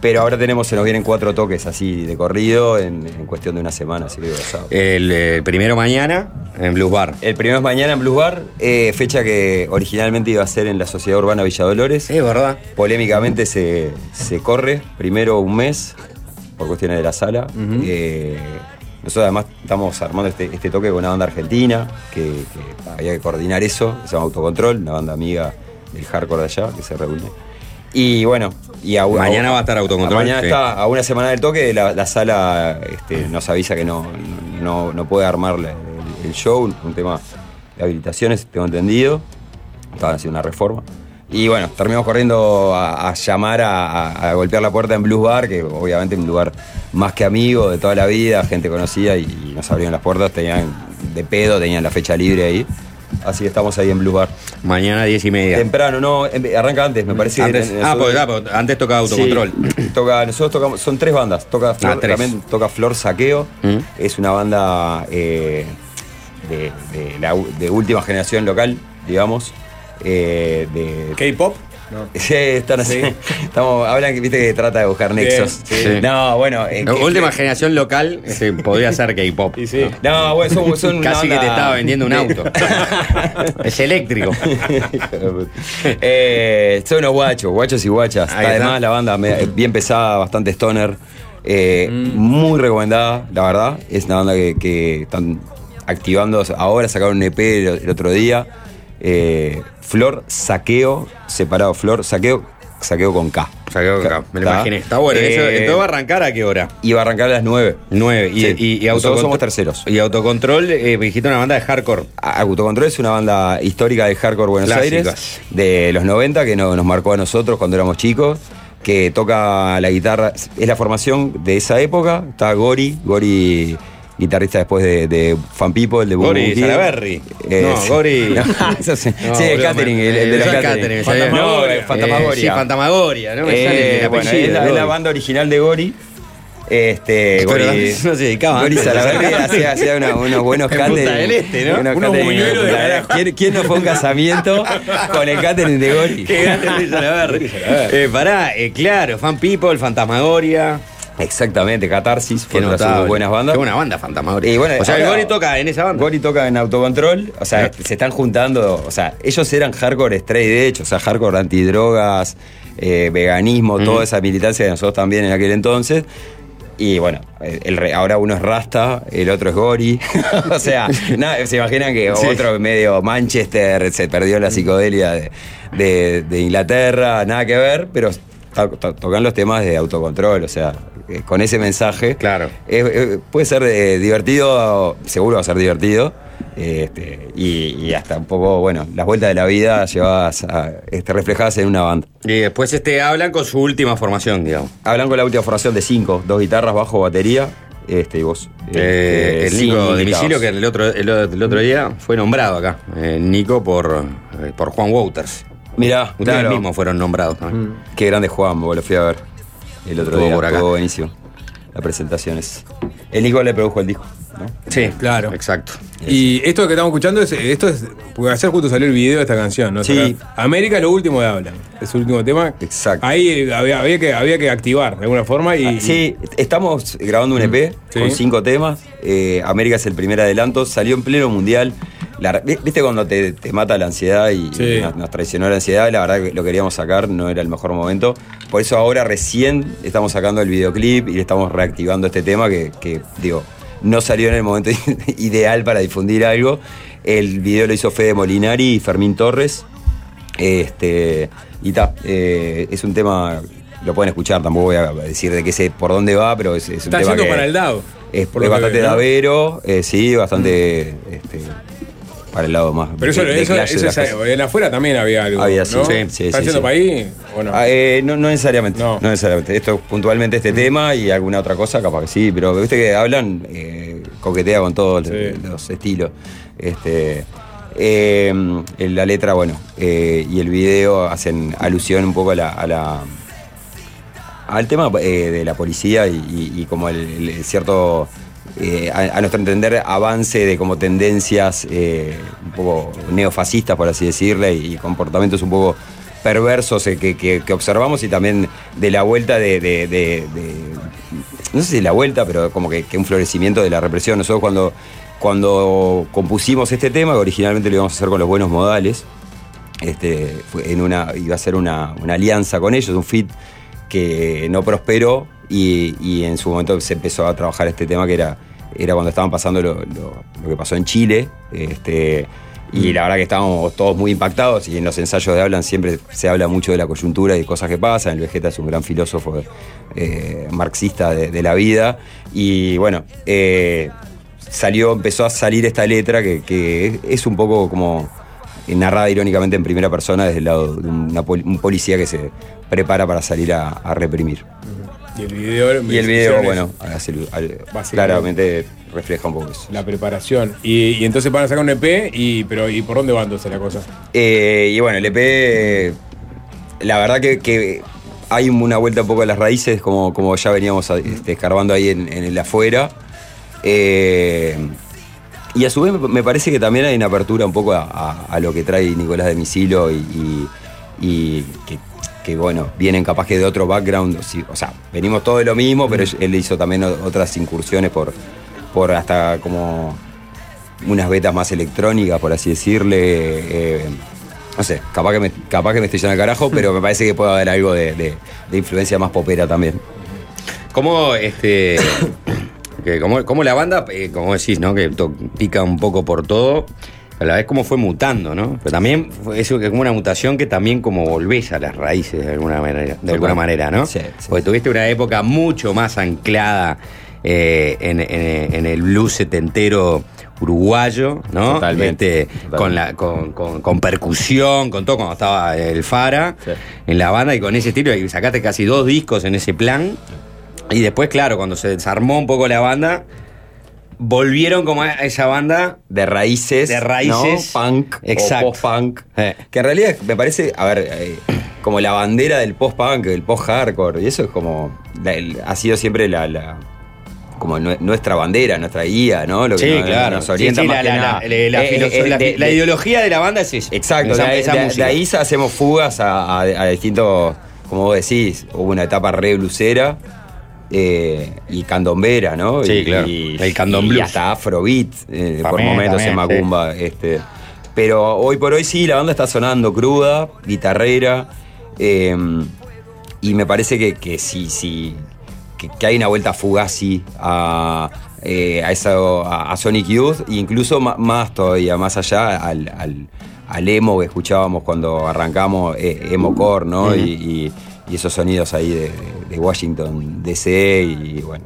Pero ahora tenemos, se nos vienen cuatro toques así de corrido en, en cuestión de una semana, así que digo, sábado. El eh, primero mañana en Blues Bar. El primero es mañana en Blues Bar, eh, fecha que originalmente iba a ser en la Sociedad Urbana Villa Dolores. Es verdad. Polémicamente se, se corre, primero un mes, por cuestiones de la sala. Eh, nosotros además estamos armando este, este toque con una banda argentina, que, que había que coordinar eso, que se llama Autocontrol, una banda amiga del hardcore de allá, que se reúne. Y bueno, y a, Mañana a- va a estar Autocontrol, Mañana sí. está a una semana del toque, la, la sala este, nos avisa que no, no, no puede armar el, el show, un tema de habilitaciones, tengo entendido. Estaban haciendo una reforma. Y bueno, terminamos corriendo a, a llamar a golpear la puerta en Blues Bar, que obviamente es un lugar más que amigo de toda la vida, gente conocida, y, y nos abrieron las puertas, tenían de pedo, tenían la fecha libre ahí. Así que estamos ahí en Blues Bar. Mañana 10 y media. Temprano, no, em- arranca antes, me parece. Antes- ah, nosotros- pues, ah, pues, antes toca Autocontrol. Sí, toca, nosotros tocamos, son tres bandas. Toca Flor, Ah, tres. también toca Flor Saqueo. Mm. Es una banda eh, de, de la u- de última generación local, digamos. eh, de ¿K-pop? Sí, están así. Estamos, hablan que viste que trata de buscar nexos. sí. No, bueno. eh, que- última generación local este, podría ser K-pop. No, bueno, son, son una Casi que te estaba vendiendo un auto. es eléctrico. Eh, son unos guachos, guachos y guachas. Ahí está. Además, la banda me- bien pesada, bastante stoner. eh, Mm. Muy recomendada, la verdad. Es una banda que, que están activando. Ahora sacaron un EP el, el otro día. Eh, Flor Saqueo, separado Flor Saqueo, Saqueo con K. Saqueo con K, me lo imaginé. Está bueno. Eh, Eso, entonces va a arrancar a qué hora? Y va a arrancar a las 9. 9. Y, Sí. y, y Nosotros somos terceros. Y autocontrol, eh, dijiste una banda de hardcore. Autocontrol es una banda histórica de hardcore Buenos Clásicas. Aires de los 90 que no- nos marcó a nosotros cuando éramos chicos, que toca la guitarra, es la formación de esa época, está Gori, Gori guitarrista después de, de Fan People, de Boom Gori. Salaberry. Eh, No. Gori- No, eso sí, No, sí, el catering, el, el de los catering. No, Eh, Fantamagoria. sí, Fantamagoria, no me Eh, sale el bueno, es la, es la banda original de Gori. Este, Pero Gori, no se dedicaba Gori antes. Salaberry hacía, hacía una- unos buenos catering. del Este, ¿no? Unos Unos catering buñuelos de Este. ¿Quién, quién no fue a un casamiento con el catering de Gori? Qué grande Luis Salaberry. Eh, pará, eh, claro, Fan People, Fantasmagoria. Exactamente, Catarsis, fue de sus notable. buenas bandas. Qué buena banda, Fantasmagoria. Y bueno, o sea, ahora- Gori toca en esa banda. Gori toca en autocontrol, o sea, se están juntando, o sea, ellos eran hardcore straight edge, o sea, hardcore antidrogas, eh, veganismo, toda esa militancia de nosotros también en aquel entonces. Y bueno, el, el ahora uno es Rasta, el otro es Gori. o sea, se imaginan que Sí. otro medio Manchester se perdió la psicodelia de, de- de Inglaterra, nada que ver, pero to- to- tocan los temas de autocontrol, o sea, con ese mensaje. Claro. Eh, eh, puede ser eh, divertido, seguro va a ser divertido. eh, este, y, y hasta un poco, bueno, las vueltas de la vida llevadas a, este, reflejadas en una banda. Y después este, hablan con su última formación, digamos. Hablan con la última formación de cinco, dos guitarras, bajo, batería. Este, y vos. Eh, este, el Nico de que el otro, el, el otro día fue nombrado acá. Eh, Nico por, eh, por Juan Wouters. Mirá, Ustedes claro. mismos fueron nombrados también. Qué grande Juan, vos lo fui a ver el otro Estuvo día. por acá. Estuvo buenísimo. La presentación es. El Nico le produjo el disco, ¿no? Sí, Claro. exacto. Y esto que estamos escuchando es, esto es, porque ayer justo salió el video de esta canción, ¿no? Sí. América es lo último de Hablan, es el último tema. Exacto. Ahí había, había que, había que activar de alguna forma y... Ah, Sí, estamos grabando un EP Sí. con cinco temas. Eh, América es el primer adelanto. Salió en pleno mundial. La- ¿Viste cuando te, te mata la ansiedad y Sí. nos, nos traicionó la ansiedad? La verdad que lo queríamos sacar, no era el mejor momento. Por eso ahora recién estamos sacando el videoclip y le estamos reactivando este tema que, que, digo, no salió en el momento ideal para difundir algo. El video lo hizo Fede Molinari y Fermín Torres. Este, y ta, eh, es un tema, lo pueden escuchar, tampoco voy a decir de qué sé por dónde va, pero es, es un Está tema yendo que para el DAO. es, por es bastante davero, eh, sí, bastante este, para el lado más. Pero eso, de- de eso, de eso las es- cosas. en afuera también había algo. Había, sí, ¿no? sí, sí, ¿Está para ahí o no? Ah, eh, no, no necesariamente. No. No. necesariamente. Esto puntualmente este tema y alguna otra cosa, capaz que sí, pero viste que hablan, eh, coquetea con todos los estilos. Este, eh, la letra, bueno, eh, y el video hacen alusión un poco a la. a la- al tema de la policía y, y- y como el, el cierto eh, a, nuestro entender, avance de como tendencias eh, un poco neofascistas, por así decirle, y comportamientos un poco perversos eh, que, que- observamos y también de la vuelta de, no sé si la vuelta, pero como que, que un florecimiento de la represión. Nosotros cuando, cuando compusimos este tema, que originalmente lo íbamos a hacer con los buenos modales, este, en una, iba a ser una, una alianza con ellos, un fit que no prosperó y, y en su momento se empezó a trabajar este tema que era, era cuando estaban pasando lo, lo- lo que pasó en Chile. Este, y la verdad que estábamos todos muy impactados y en los ensayos de Hablan siempre se habla mucho de la coyuntura y de cosas que pasan. El Vegeta es un gran filósofo eh, marxista de, de la vida. Y bueno, eh, salió, empezó a salir esta letra que, que es un poco como narrada irónicamente en primera persona desde el lado de una un policía que se prepara para salir a, a reprimir. Y el video. Y el video, bueno, claramente refleja un poco eso. La preparación. Y, y entonces van a sacar un EP, y, pero ¿y por dónde va entonces la cosa? Eh, y bueno, el EP, la verdad que, que hay una vuelta un poco a las raíces, como, como ya veníamos este, escarbando ahí en, en el afuera. Eh, y a su vez me parece que también hay una apertura un poco a, a- a lo que trae Nicolás de Misilo y, y- y que, que, bueno, vienen capaz que de otro background. O sea, venimos todos de lo mismo, pero él hizo también otras incursiones por, por hasta como unas betas más electrónicas, por así decirle. eh, no sé, capaz que, me, capaz que me estoy yendo al carajo, pero me parece que puede haber algo de, de- de influencia más popera también. ¿Cómo, este, que como, como la banda, eh, como decís, ¿no? Que to- pica un poco por todo, a la vez cómo fue mutando, ¿no? Pero también que como una mutación que también como volvés a las raíces de alguna manera, de alguna manera ¿no? Porque tuviste una época mucho más anclada eh, en, en- en el blues setentero uruguayo, ¿no? Totalmente, Este, Con, la, con, con- con percusión, con todo, cuando estaba el Fara en la banda y con ese estilo, y sacaste casi dos discos en ese plan. Y después, claro, cuando se desarmó un poco la banda, volvieron como a esa banda de raíces. De raíces. ¿no? Punk. Exacto. O post-punk. Que en realidad me parece, a ver, eh, como la bandera del post-punk, del post-hardcore. Y eso es como. la- el- ha sido siempre la. la- como nue- nuestra bandera, nuestra guía, ¿no? Lo que Sí, nos, claro. nos orienta Sí, sí, más la- que la- la- la- Eh, eh, ideología de la banda es eso. Exacto, Esa- de, esa de- música. de ahí hacemos fugas a, a- a distintos, como vos decís, hubo una etapa re blusera eh, y candombera, ¿no? Sí, Y- claro. y- El candom y blues. hasta afrobeat, eh, por momentos en Macumba. Este. Pero hoy por hoy sí, la banda está sonando cruda, guitarrera, eh, y me parece que, que sí, sí, que, que hay una vuelta fugazi a, eh, a, eso, a, a Sonic Youth, e incluso más todavía, más allá al, al- al emo que escuchábamos cuando arrancamos eh, emo core, ¿no? Y- y esos sonidos ahí de, de Washington DC, y bueno,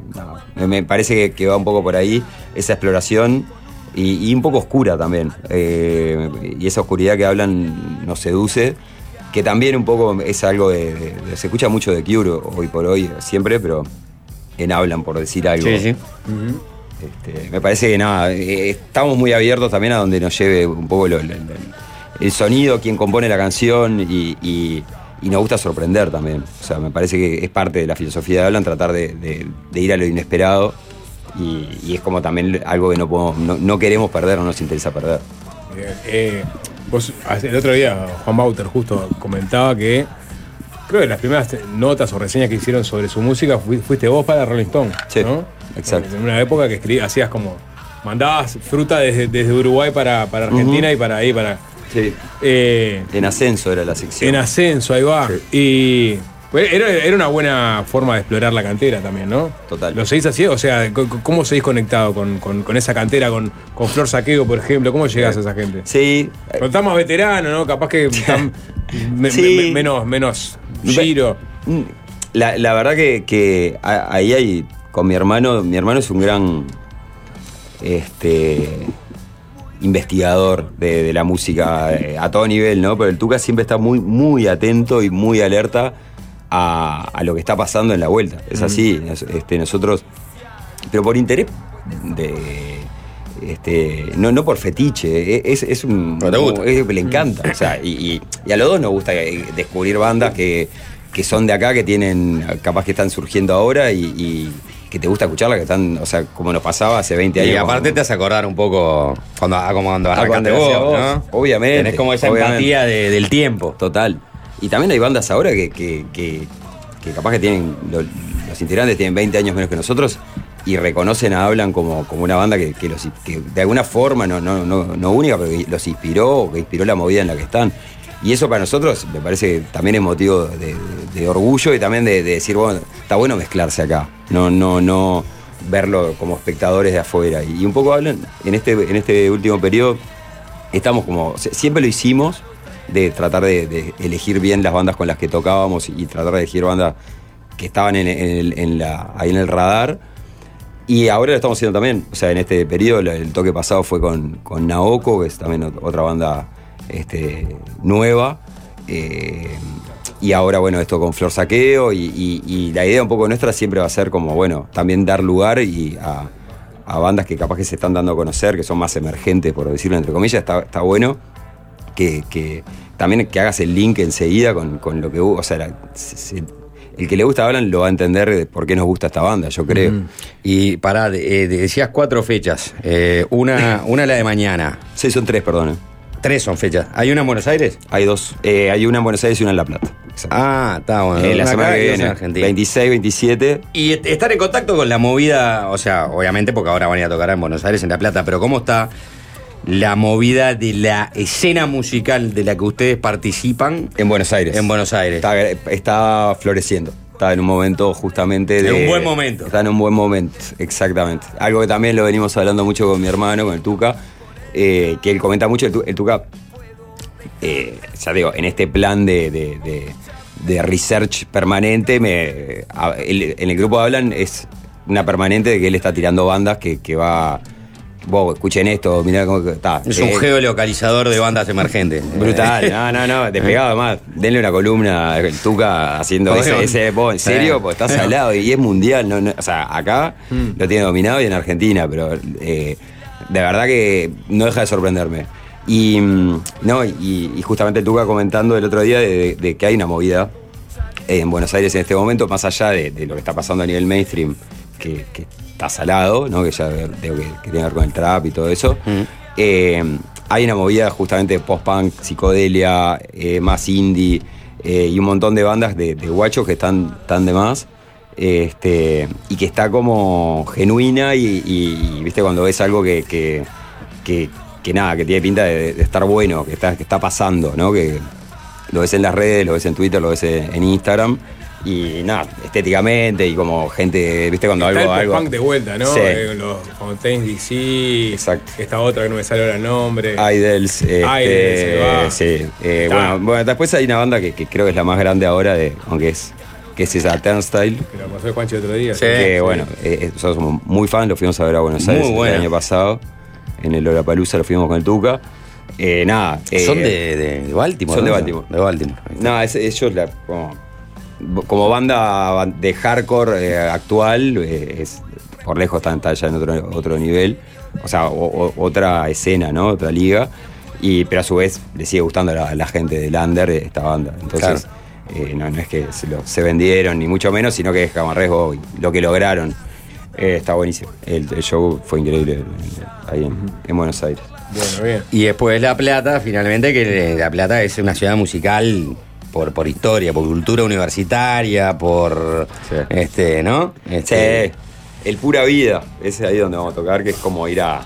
no, me- parece que, que va un poco por ahí esa exploración. Y, y un poco oscura también. Eh, y esa oscuridad que hablan nos seduce que también un poco es algo de, de- de- se escucha mucho de Cure hoy por hoy, siempre, pero en hablan por decir algo. Sí, sí. Este, me parece que nada, eh, estamos muy abiertos también a donde nos lleve un poco lo- lo- lo- el sonido, quien compone la canción y, y- y nos gusta sorprender también. O sea, me parece que es parte de la filosofía de Hablan tratar de, de- de ir a lo inesperado y, y es como también algo que no, podemos- no, no queremos perder o nos interesa perder. Eh, vos, el otro día, Juan Bauter justo comentaba que creo que las primeras notas o reseñas que hicieron sobre su música fui- fuiste vos para Rolling Stone. Sí, ¿no? exacto. En una época que escribías, hacías como. Mandabas fruta desde, desde Uruguay para, para Argentina y para ahí, para. Sí. Eh, En ascenso era la sección. en ascenso, ahí va. Y. pues, Era, era una buena forma de explorar la cantera también, ¿no? Total. ¿Lo seguís así? O sea, ¿cómo seguís conectado con, con- con esa cantera, con, con Flor Saqueo, por ejemplo? ¿Cómo llegás a esa gente? Sí. Cuando estás más veterano, ¿no? Capaz que están me- Sí. me- menos, menos giro. La, la verdad que, ahí hay, con mi hermano, mi hermano es un gran este, investigador de, de la música eh, a todo nivel, ¿no? Pero el Tuca siempre está muy, muy atento y muy alerta a, a lo que está pasando en la vuelta. Es Mm. así, nos- este, nosotros, pero por interés de... Este, no, no por fetiche, e- es, es un. Te gusta. es- le encanta. O sea, y, a los dos nos gusta eh, descubrir bandas que, que son de acá, que tienen, capaz que están surgiendo ahora y, y- que te gusta escucharla, que están, o sea, como nos pasaba hace 20 años. Y aparte te hace acordar un poco cuando, ah, como cuando Ah, arrancaste cuando vos, ¿no? Obviamente. Tenés como esa obviamente. empatía de- del tiempo. Total. Y también hay bandas ahora que, que, que- que capaz que tienen, lo- los integrantes tienen 20 años menos que nosotros y reconocen a Hablan como, como una banda que, que los, que de alguna forma, no, no, no, no única, pero que los inspiró, que inspiró la movida en la que están. Y eso para nosotros me parece que también es motivo de, orgullo y también de, de decir, bueno, está bueno mezclarse acá. No, no, no verlo como espectadores de afuera. Y un poco hablan, en este, en este último periodo, estamos como, siempre lo hicimos, de tratar de, elegir bien las bandas con las que tocábamos y tratar de elegir bandas que estaban en, ahí en el radar. Y ahora lo estamos haciendo también. O sea, en este periodo el, toque pasado fue con, con Naoko, que es también ot- otra banda este, nueva. Eh, y ahora, bueno, esto con Flor Saqueo. Y, y- y la idea un poco nuestra siempre va a ser como, bueno, también dar lugar y a, a bandas que capaz que se están dando a conocer, que son más emergentes, por decirlo entre comillas. Está, está bueno que, que también que hagas el link enseguida con, con lo que o sea, la- se- se- el que le gusta Hablan lo va a entender de por qué nos gusta esta banda, yo creo. Mm. Y pará, eh, de- decías cuatro fechas. Eh, una, una la de mañana. Sí, son tres, perdón. Tres son fechas. ¿Hay una en Buenos Aires? Hay dos. Eh, hay una en Buenos Aires y una en La Plata. Ah, está bueno. Eh, la semana que viene. Argentina. 26, 27. Y est- estar en contacto con la movida, o sea, obviamente porque ahora van a ir a tocar en Buenos Aires, en La Plata, pero ¿cómo está la movida de la escena musical de la que ustedes participan? En Buenos Aires. En Buenos Aires. Está, está floreciendo. Está en un momento justamente de. En un buen momento. Está en un buen momento, exactamente. Algo que también lo venimos hablando mucho con mi hermano, con el Tuca, eh, que él comenta mucho. El, Tu- el Tuca, eh, ya digo, en este plan de, de- de- de research permanente, me, a- él- en el grupo hablan, es una permanente de que él está tirando bandas que, que va. Vos, escuchen esto, mirá cómo está. Es un Eh, geolocalizador de bandas emergentes. Brutal, no, no, no, despegado además. Denle una columna el Tuca haciendo ese, ese vos, en serio, pues está salado y es mundial. No, no, o sea, acá Mm. lo tiene dominado y en Argentina, pero eh, de verdad que no deja de sorprenderme. Y, mm, no, y, y justamente Tuca comentando el otro día de, de que hay una movida en Buenos Aires en este momento, más allá de, de lo que está pasando a nivel mainstream, que, que está salado, ¿no? que ya que, que tiene que ver con el trap y todo eso. Eh, hay una movida justamente post-punk, psicodelia, eh, más indie eh, y un montón de bandas de, de guachos que están, están de más. Este, y que está como genuina y, y- y, viste cuando ves algo que, que, que- que nada, que tiene pinta de, de estar bueno, que está, que está pasando, ¿no? Que lo ves en las redes, lo ves en Twitter, lo ves en Instagram. Y nada, estéticamente y como gente, viste cuando Está algo. el algo punk de vuelta, ¿no? Sí. Eh, los Fontaines DC. Exacto. Esta otra que no me sale ahora el nombre. Idols, este, Idols, sí. eh, bueno, bueno, después hay una banda que, que creo que es la más grande ahora, de, aunque es que es esa Turnstile. Que lo pasó el otro día. que bueno, eh, eh, nosotros somos muy fans, lo fuimos a ver a Buenos Muy Aires el año pasado. En el Lollapalooza lo fuimos con el Tuca. Eh, nada. eh, Son de, de- de Baltimore. Son de. Baltimore. De Baltimore. No, es- ellos la- como, como banda de hardcore eh, actual, eh, es, por lejos están está ya en otro, otro nivel. O sea, o- o- otra escena, ¿no? Otra liga. Y, pero a su vez le sigue gustando a la, gente del under eh, esta banda. Entonces, eh, no, no es que se, lo- se vendieron, ni mucho menos, sino que es Camarresgo lo que lograron. Eh, está buenísimo. El, el show fue increíble eh, ahí en, en Buenos Aires. Bueno, bien. Y después La Plata, finalmente, que La Plata es una ciudad musical por, por historia, por cultura universitaria, por. Este, ¿no? Este, Sí, el pura vida, ese es ahí donde vamos a tocar, que es como ir a,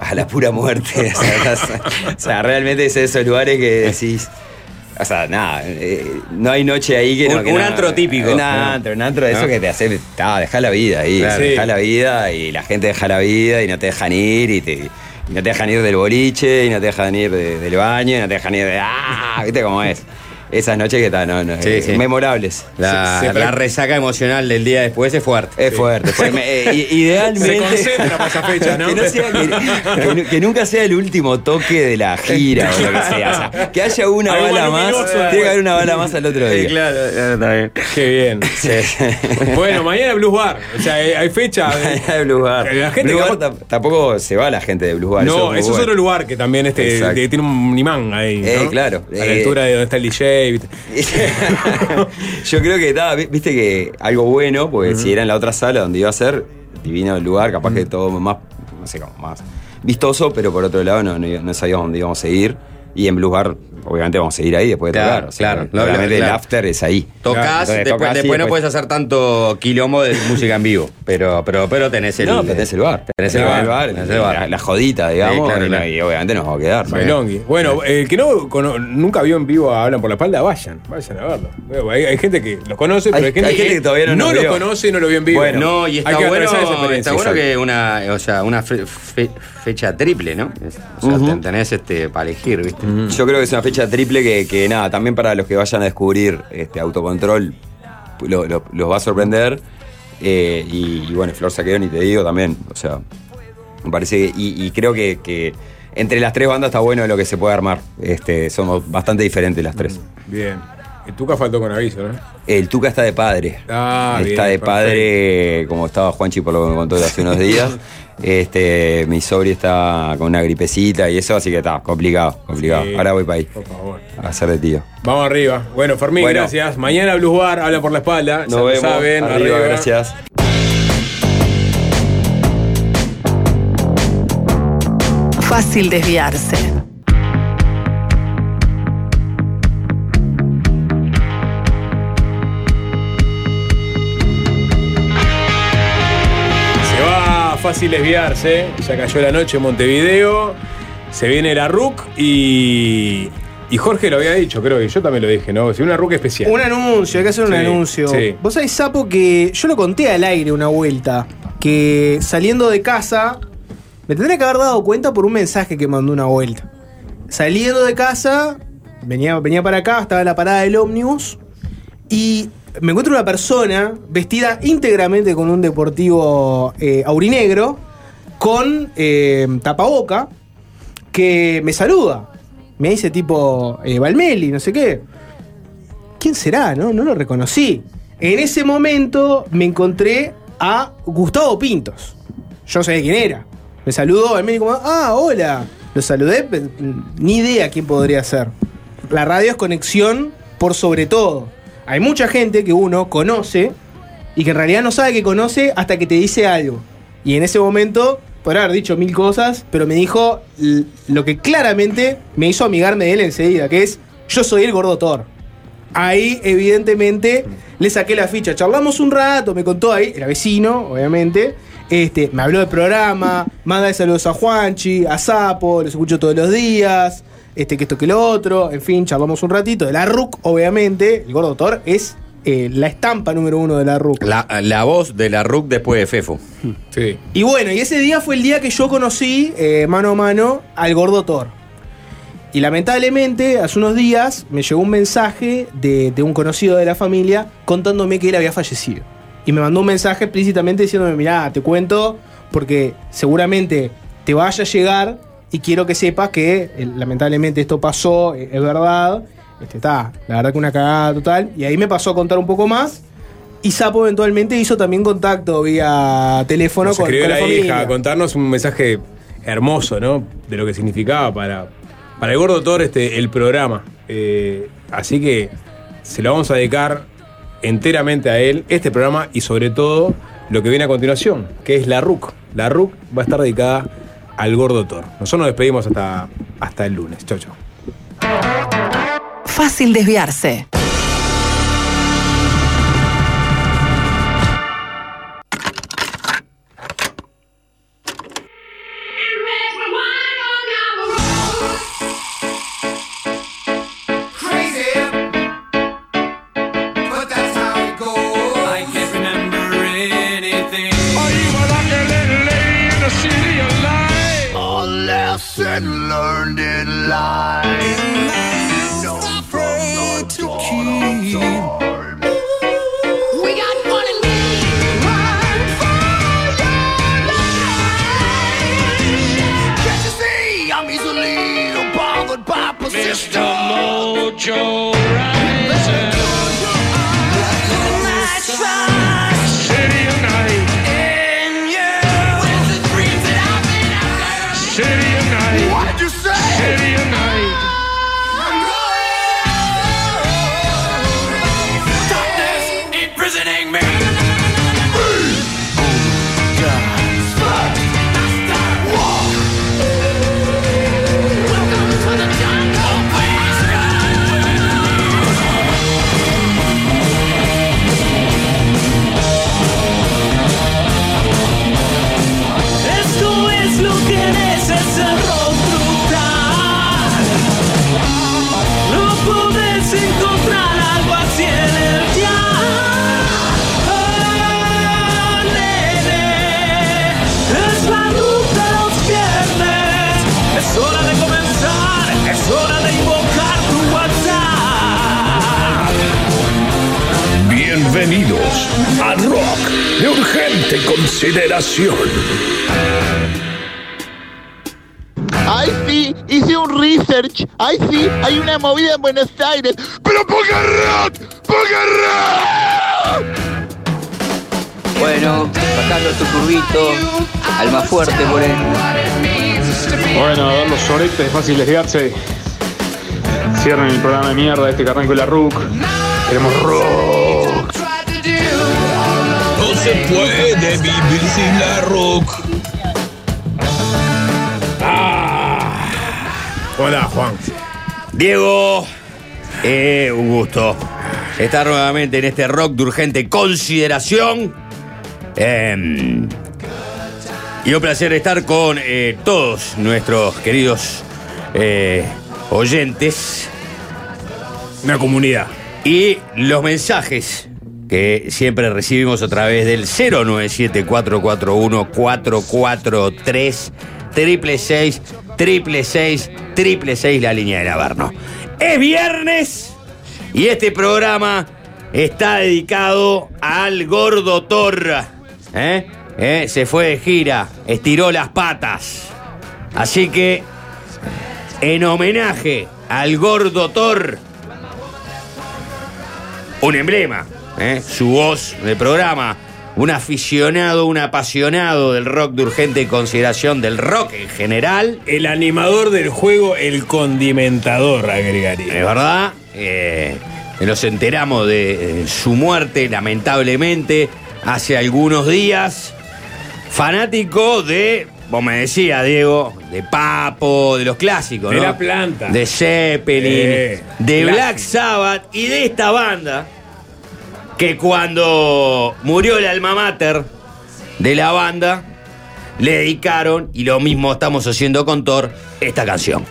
a la pura muerte. o, sea, o sea, realmente es esos lugares que decís. O sea, nada, eh, no hay noche ahí que no. Un- que un no- antro típico. Un ¿no? antro, un antro de eso ¿No? que te hace. Ah, deja la vida ahí. Claro. Deja Sí. la vida y la gente deja la vida y no te dejan ir y te. y no te dejan ir del boliche, y no te dejan ir de- del baño, y no te dejan ir de. ¡Ah! ¿Viste cómo es? Esas noches que están, no, no, Sí, eh, sí. memorables. La, Se- se- la resaca emocional del día después es fuerte. es fuerte. eh, i- idealmente. Se concentra para esa fecha, ¿no? que, no sea- que- que nu- que nunca sea el último toque de la gira o lo que sea. O sea, que haya una bala más. Tiene que haber una bala más al otro día. claro, está bien. Qué bien. Bueno, mañana Blues Bar. O sea, eh, hay fecha. de Blues Bar. La gente Blues Bar tam- tampoco se va la gente de Blues Bar. No, eso es otro lugar que también este, tiene un imán ahí. ¿no? Eh, claro. A la Eh, altura de donde está el DJ ¿viste? Yo creo que estaba, vi- viste que algo bueno, porque si era en la otra sala donde iba a ser, divino el lugar, capaz que todo más, no sé, como más vistoso, pero por otro lado no, no, no sabíamos dónde íbamos a ir. Y en Blues Bar, obviamente vamos a seguir ahí después de Claro, tocar. O sea, claro. Obviamente Claro. el after es ahí. Tocás, Entonces, después, tocás y después no puedes hacer tanto quilombo de música en vivo. Pero, pero, pero tenés el. No, pero tenés el bar. Tenés el bar. tenés el bar, La, la jodita, digamos. Sí, claro, y, claro. y obviamente nos vamos a quedar. Bueno, el que no cono- nunca vio en vivo a Hablan por la Espalda, vayan, vayan a verlo. Hay, hay gente que los conoce, pero hay, Hay- gente, hay gente que todavía no nos lo vio. conoce y no lo vio en vivo. Bueno, no, y está Hay que bueno, está bueno que una, o sea, una fe- fe- fecha triple, ¿no? O sea, tenés este para elegir, ¿viste? Yo creo que es una fecha triple que, que nada, también para los que vayan a descubrir este autocontrol lo- lo- los va a sorprender. Eh, y, y bueno, Flor Saqueo ni te digo también. O sea, me parece que. Y, y creo que, que entre las tres bandas está bueno lo que se puede armar. Este, somos bastante diferentes las tres. Bien. El Tuca faltó con aviso, ¿no? El Tuca está de padre. Ah, está bien, de padre, como estaba Juanchi por lo que me contó hace unos días. Este, mi sobri está con una gripecita y eso, así que está complicado, complicado. Sí, Ahora voy para ahí. Por favor. A hacer de tío. Vamos arriba. Bueno, Fermín, Bueno. gracias. Mañana Blues Bar, habla por la espalda. ya Nos lo vemos. saben. arriba, gracias. Fácil desviarse. Fácil desviarse. Ya cayó la noche en Montevideo. Se viene la RUC y. Y Jorge lo había dicho, creo que yo también lo dije, ¿no? Si una RUC especial. Un anuncio, hay que hacer un Sí, anuncio. sí. Vos sabés, Sapo, que yo lo conté al aire una vuelta. Que saliendo de casa, me tendría que haber dado cuenta por un mensaje que mandó una vuelta. Saliendo de casa, venía, venía para acá, estaba en la parada del ómnibus. Y me encuentro una persona vestida íntegramente con un deportivo eh, aurinegro, con eh, tapaboca, que me saluda. Me dice tipo, eh, Valmeli, no sé qué. ¿Quién será? No, no lo reconocí. En ese momento me encontré a Gustavo Pintos. Yo sabía quién era. Me saludó Valmeli como, ah, hola. Lo saludé, ni idea quién podría ser. La radio es conexión por sobre todo. Hay mucha gente que uno conoce y que en realidad no sabe que conoce hasta que te dice algo. Y en ese momento podrá haber dicho mil cosas, pero me dijo lo que claramente me hizo amigarme de él enseguida, que es yo soy el gordo Thor. Ahí, evidentemente, le saqué la ficha. Charlamos un rato, me contó ahí, era vecino, obviamente. Este, me habló del programa, manda de saludos a Juanchi, a Sapo, los escucho todos los días, este, que esto que lo otro, en fin, charlamos un ratito. De la RUC, obviamente, el gordo Thor es eh, la estampa número uno de la RUC. La, la voz de la RUC después de Fefo. Sí. Y bueno, y ese día fue el día que yo conocí eh, mano a mano al gordo Thor. Y lamentablemente, hace unos días me llegó un mensaje de, de un conocido de la familia contándome que él había fallecido. Y me mandó un mensaje explícitamente diciéndome, mirá, te cuento porque seguramente te vaya a llegar y quiero que sepas que eh, lamentablemente esto pasó, eh, es verdad. Este, está, la verdad que una cagada total. Y ahí me pasó a contar un poco más. Y Sapo eventualmente hizo también contacto vía teléfono Nos con, escribió con la la familia. hija a contarnos un mensaje hermoso, ¿no? De lo que significaba para, para el gordo Thor este, el programa. Eh, así que se lo vamos a dedicar enteramente a él, este programa y sobre todo lo que viene a continuación, que es la RUC. La RUC va a estar dedicada al gordo Thor. Nosotros nos despedimos hasta, hasta el lunes. Chau, chau. Fácil desviarse. Joe. Hora de invocar tu WhatsApp. Bienvenidos a Rock de Urgente Consideración. Ay, sí, hice un research. Ay, sí, hay una movida en Buenos Aires. ¡Pero ponga rock! ¡Ponga rock! Bueno, bajando tu curvito, alma fuerte por él. Bueno, a ver los oretes, fácil desviarse. Cierren el programa de mierda este que arranco la RUC. Queremos rock. No se puede vivir sin la rock. Hola, Juan. Diego, eh, un gusto estar nuevamente en este rock de urgente consideración. Em, y un placer estar con eh, todos nuestros queridos eh, oyentes. Una comunidad. Y los mensajes que siempre recibimos a través del 097-441-443 triple triple seis, triple seis, la línea del Averno. Es viernes y este programa está dedicado al gordo Torra. ¿eh? ¿Eh? Se fue de gira, estiró las patas. Así que, en homenaje al gordo Thor, un emblema, ¿eh? su voz de programa, un aficionado, un apasionado del rock de urgente consideración, del rock en general. El animador del juego, el condimentador, agregaría. Es verdad, eh, nos enteramos de eh, su muerte, lamentablemente, hace algunos días. Fanático de, vos me decías, Diego, de Papo, de los clásicos, De ¿no? La Planta. De Zeppelin, Eh, de. Black Sabbath y de esta banda que cuando murió el alma mater de la banda, le dedicaron, y lo mismo estamos haciendo con Thor, esta canción.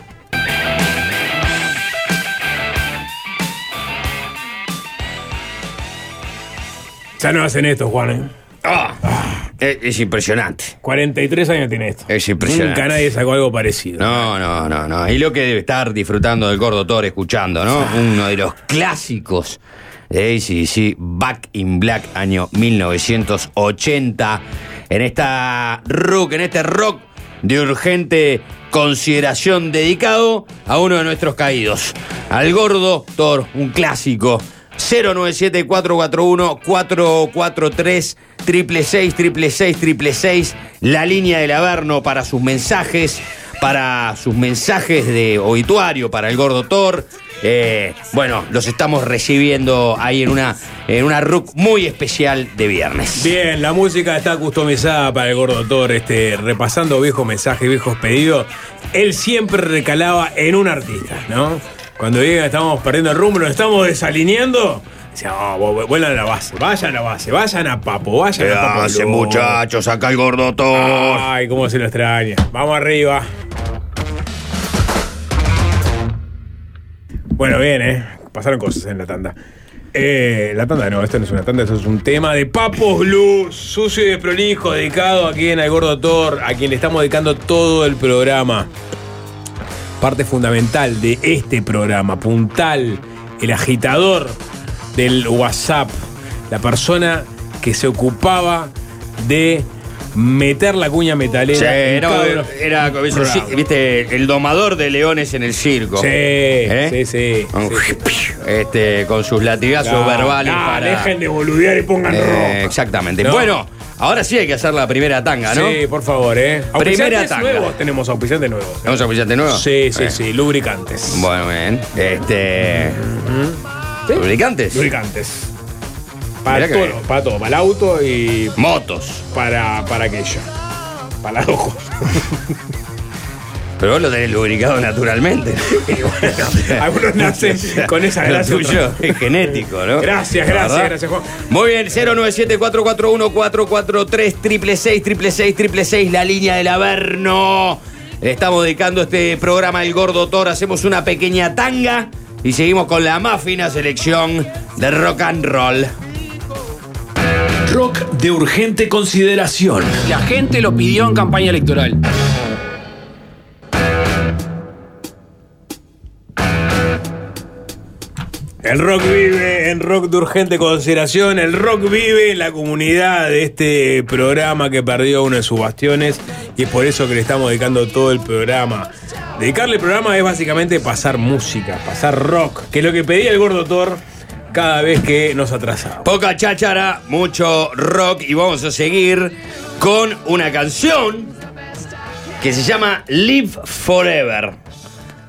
Ya no hacen esto, Juan. ¿eh? Ah, es, es impresionante. 43 años tiene esto. Es impresionante. Nunca nadie sacó algo parecido. No, no, no, no. Y lo que debe estar disfrutando del gordo Thor escuchando, ¿no? Uno de los clásicos de ACDC, Back in Black, año 1980. En esta rock, en este rock de urgente consideración dedicado a uno de nuestros caídos, al gordo Thor, un clásico. 097-441-443 triple seis, triple seis, triple seis, la línea del Averno para sus mensajes, para sus mensajes de obituario, para el gordo Thor. Eh, bueno, los estamos recibiendo ahí en una, en una RUC muy especial de viernes. Bien, la música está customizada para el gordo Thor, este, repasando viejos mensajes, viejos pedidos. Él siempre recalaba en un artista, ¿no? Cuando que estamos perdiendo el rumbo, nos estamos desalineando, decía, "Ah, vu- vuelan a la base, vayan a la base, vayan a Papo, vayan a Papo. Hace Luz". muchachos, acá el gordo Thor. Ay, cómo se lo extraña. Vamos arriba. Bueno, bien, ¿eh? Pasaron cosas en la tanda. Eh, la tanda no, esto no es una tanda, esto es un tema de Papos Blues, sucio y desprolijo, dedicado aquí en Al Gordo Thor, a quien le estamos dedicando todo el programa. Parte fundamental de este programa, puntal, el agitador del WhatsApp, la persona que se ocupaba de meter la cuña metalera. Sí, en no, cada uno- era, sí, viste, el domador de leones en el circo. Sí, ¿Eh? sí, sí. Este, con sus latigazos No, verbales no, para. dejen de boludear y pongan Eh. Exactamente. No. Bueno, ahora sí hay que hacer la primera tanga, ¿no? Sí, por favor, ¿eh? Primera tanga. nuevos, tenemos auspiciantes nuevos. ¿eh? ¿Vamos a auspiciante nuevo? Sí, sí, Eh. sí, lubricantes. Bueno, bien. Este. ¿Lubricantes? Lubricantes. Para Mirá que todo, bien. para todo, para el auto y Motos. para, para aquello. Para las ojos. Pero vos lo tenés lubricado naturalmente. Algunos nacen con esa Lo gracia. tuyo es genético, ¿no? Gracias, La gracias, verdad. gracias, Juan. Muy bien, 097-441-443, triple seis, triple seis, triple seis, la línea del Averno. Le estamos dedicando este programa al Gordo Thor. Hacemos una pequeña tanga y seguimos con la más fina selección de rock and roll. Rock de urgente consideración. La gente lo pidió en campaña electoral. El rock vive en rock de urgente consideración. El rock vive en la comunidad de este programa que perdió uno de sus bastiones. Y es por eso que le estamos dedicando todo el programa. Dedicarle el programa es básicamente pasar música, pasar rock, que es lo que pedía el gordo Thor cada vez que nos atrasaba. Poca cháchara, mucho rock y vamos a seguir con una canción que se llama Live Forever.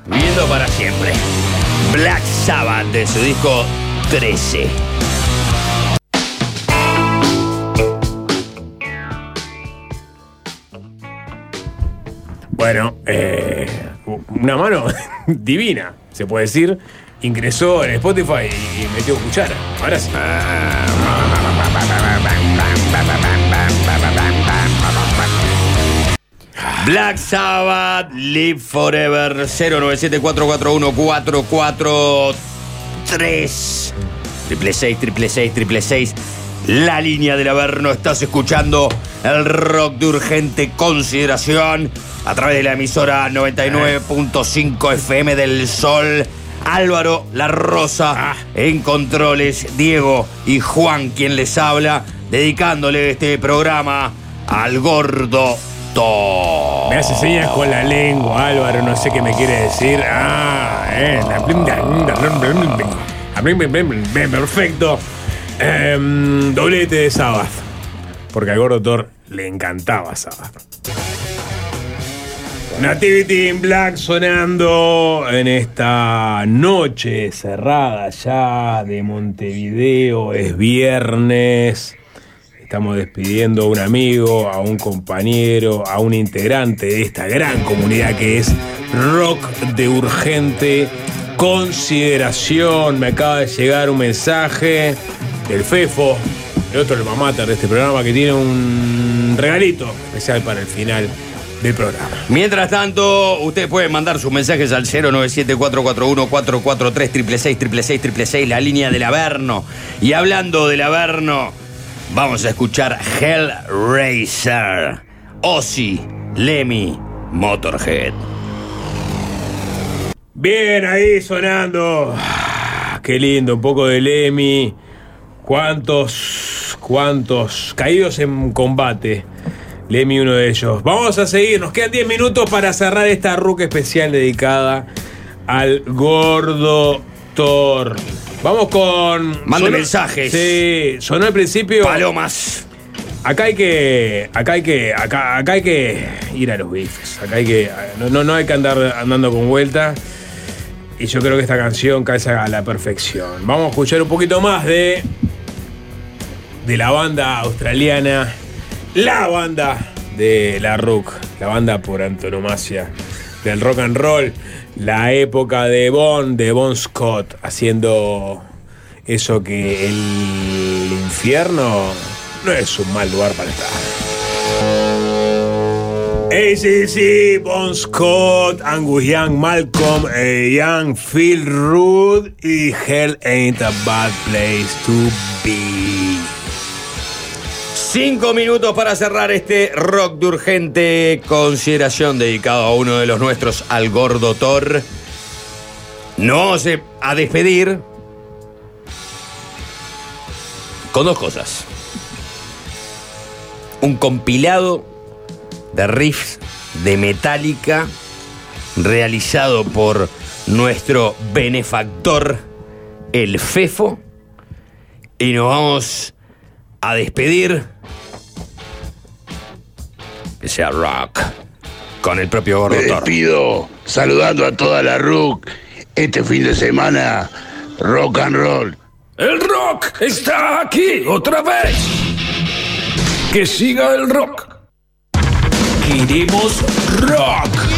Viviendo para siempre. Black Sabbath de su disco 13. Bueno, eh, una mano divina, se puede decir. Ingresó en Spotify y metió cuchara. Ahora sí. Black Sabbath, Live Forever 097-441-443 Triple 6, triple 6, triple 6 La línea del Averno Estás escuchando el rock de urgente consideración A través de la emisora 99.5 FM del Sol Álvaro La Rosa en controles Diego y Juan quien les habla Dedicándole este programa al gordo Thor. Me hace señas con la lengua, Álvaro, no sé qué me quiere decir. Ah, eh, la- perfecto. Em, doblete de Sabbath. Porque al gordo Thor le encantaba Sabbath. Nativity in Black sonando en esta noche cerrada ya de Montevideo. Es viernes. Estamos despidiendo a un amigo, a un compañero, a un integrante de esta gran comunidad que es Rock de Urgente Consideración. Me acaba de llegar un mensaje del FEFO, el otro el mamáter de este programa, que tiene un regalito especial para el final del programa. Mientras tanto, usted puede mandar sus mensajes al 097-441-443 666 la línea del Averno. Y hablando del Averno, vamos a escuchar Hellraiser, Ozzy, Lemmy, Motorhead. Bien, ahí sonando. Ah, Qué lindo, un poco de Lemmy. ¿Cuántos, cuántos caídos en combate? Lemmy, uno de ellos. Vamos a seguir, nos quedan 10 minutos para cerrar esta ruca especial dedicada al gordo Thor. Vamos con. Mande mensajes. Sí, sonó al principio. Palomas. Acá hay que. Acá hay que. Acá, acá hay que ir a los bifes. Acá hay que. No, no, no hay que andar andando con vuelta. Y yo creo que esta canción calza a la perfección. Vamos a escuchar un poquito más de. De la banda australiana. La banda de la rock. La banda por antonomasia del rock and roll. La época de Bon, de Bon Scott. Haciendo eso que el infierno no es un mal lugar para estar. ACC, Bon Scott, Angus Young, Malcolm eh, Young, Phil Rudd y Hell Ain't a Bad Place to Be. Cinco minutos para cerrar este rock de urgente consideración dedicado a uno de los nuestros, al gordo Thor. Nos vamos eh, a despedir con dos cosas. Un compilado de riffs de Metallica realizado por nuestro benefactor, el Fefo. Y nos vamos a despedir. Que sea rock. Con el propio gordo Me despido saludando a toda la RUC. Este fin de semana, rock and roll. El rock está aquí otra vez. Que siga el rock. Queremos rock.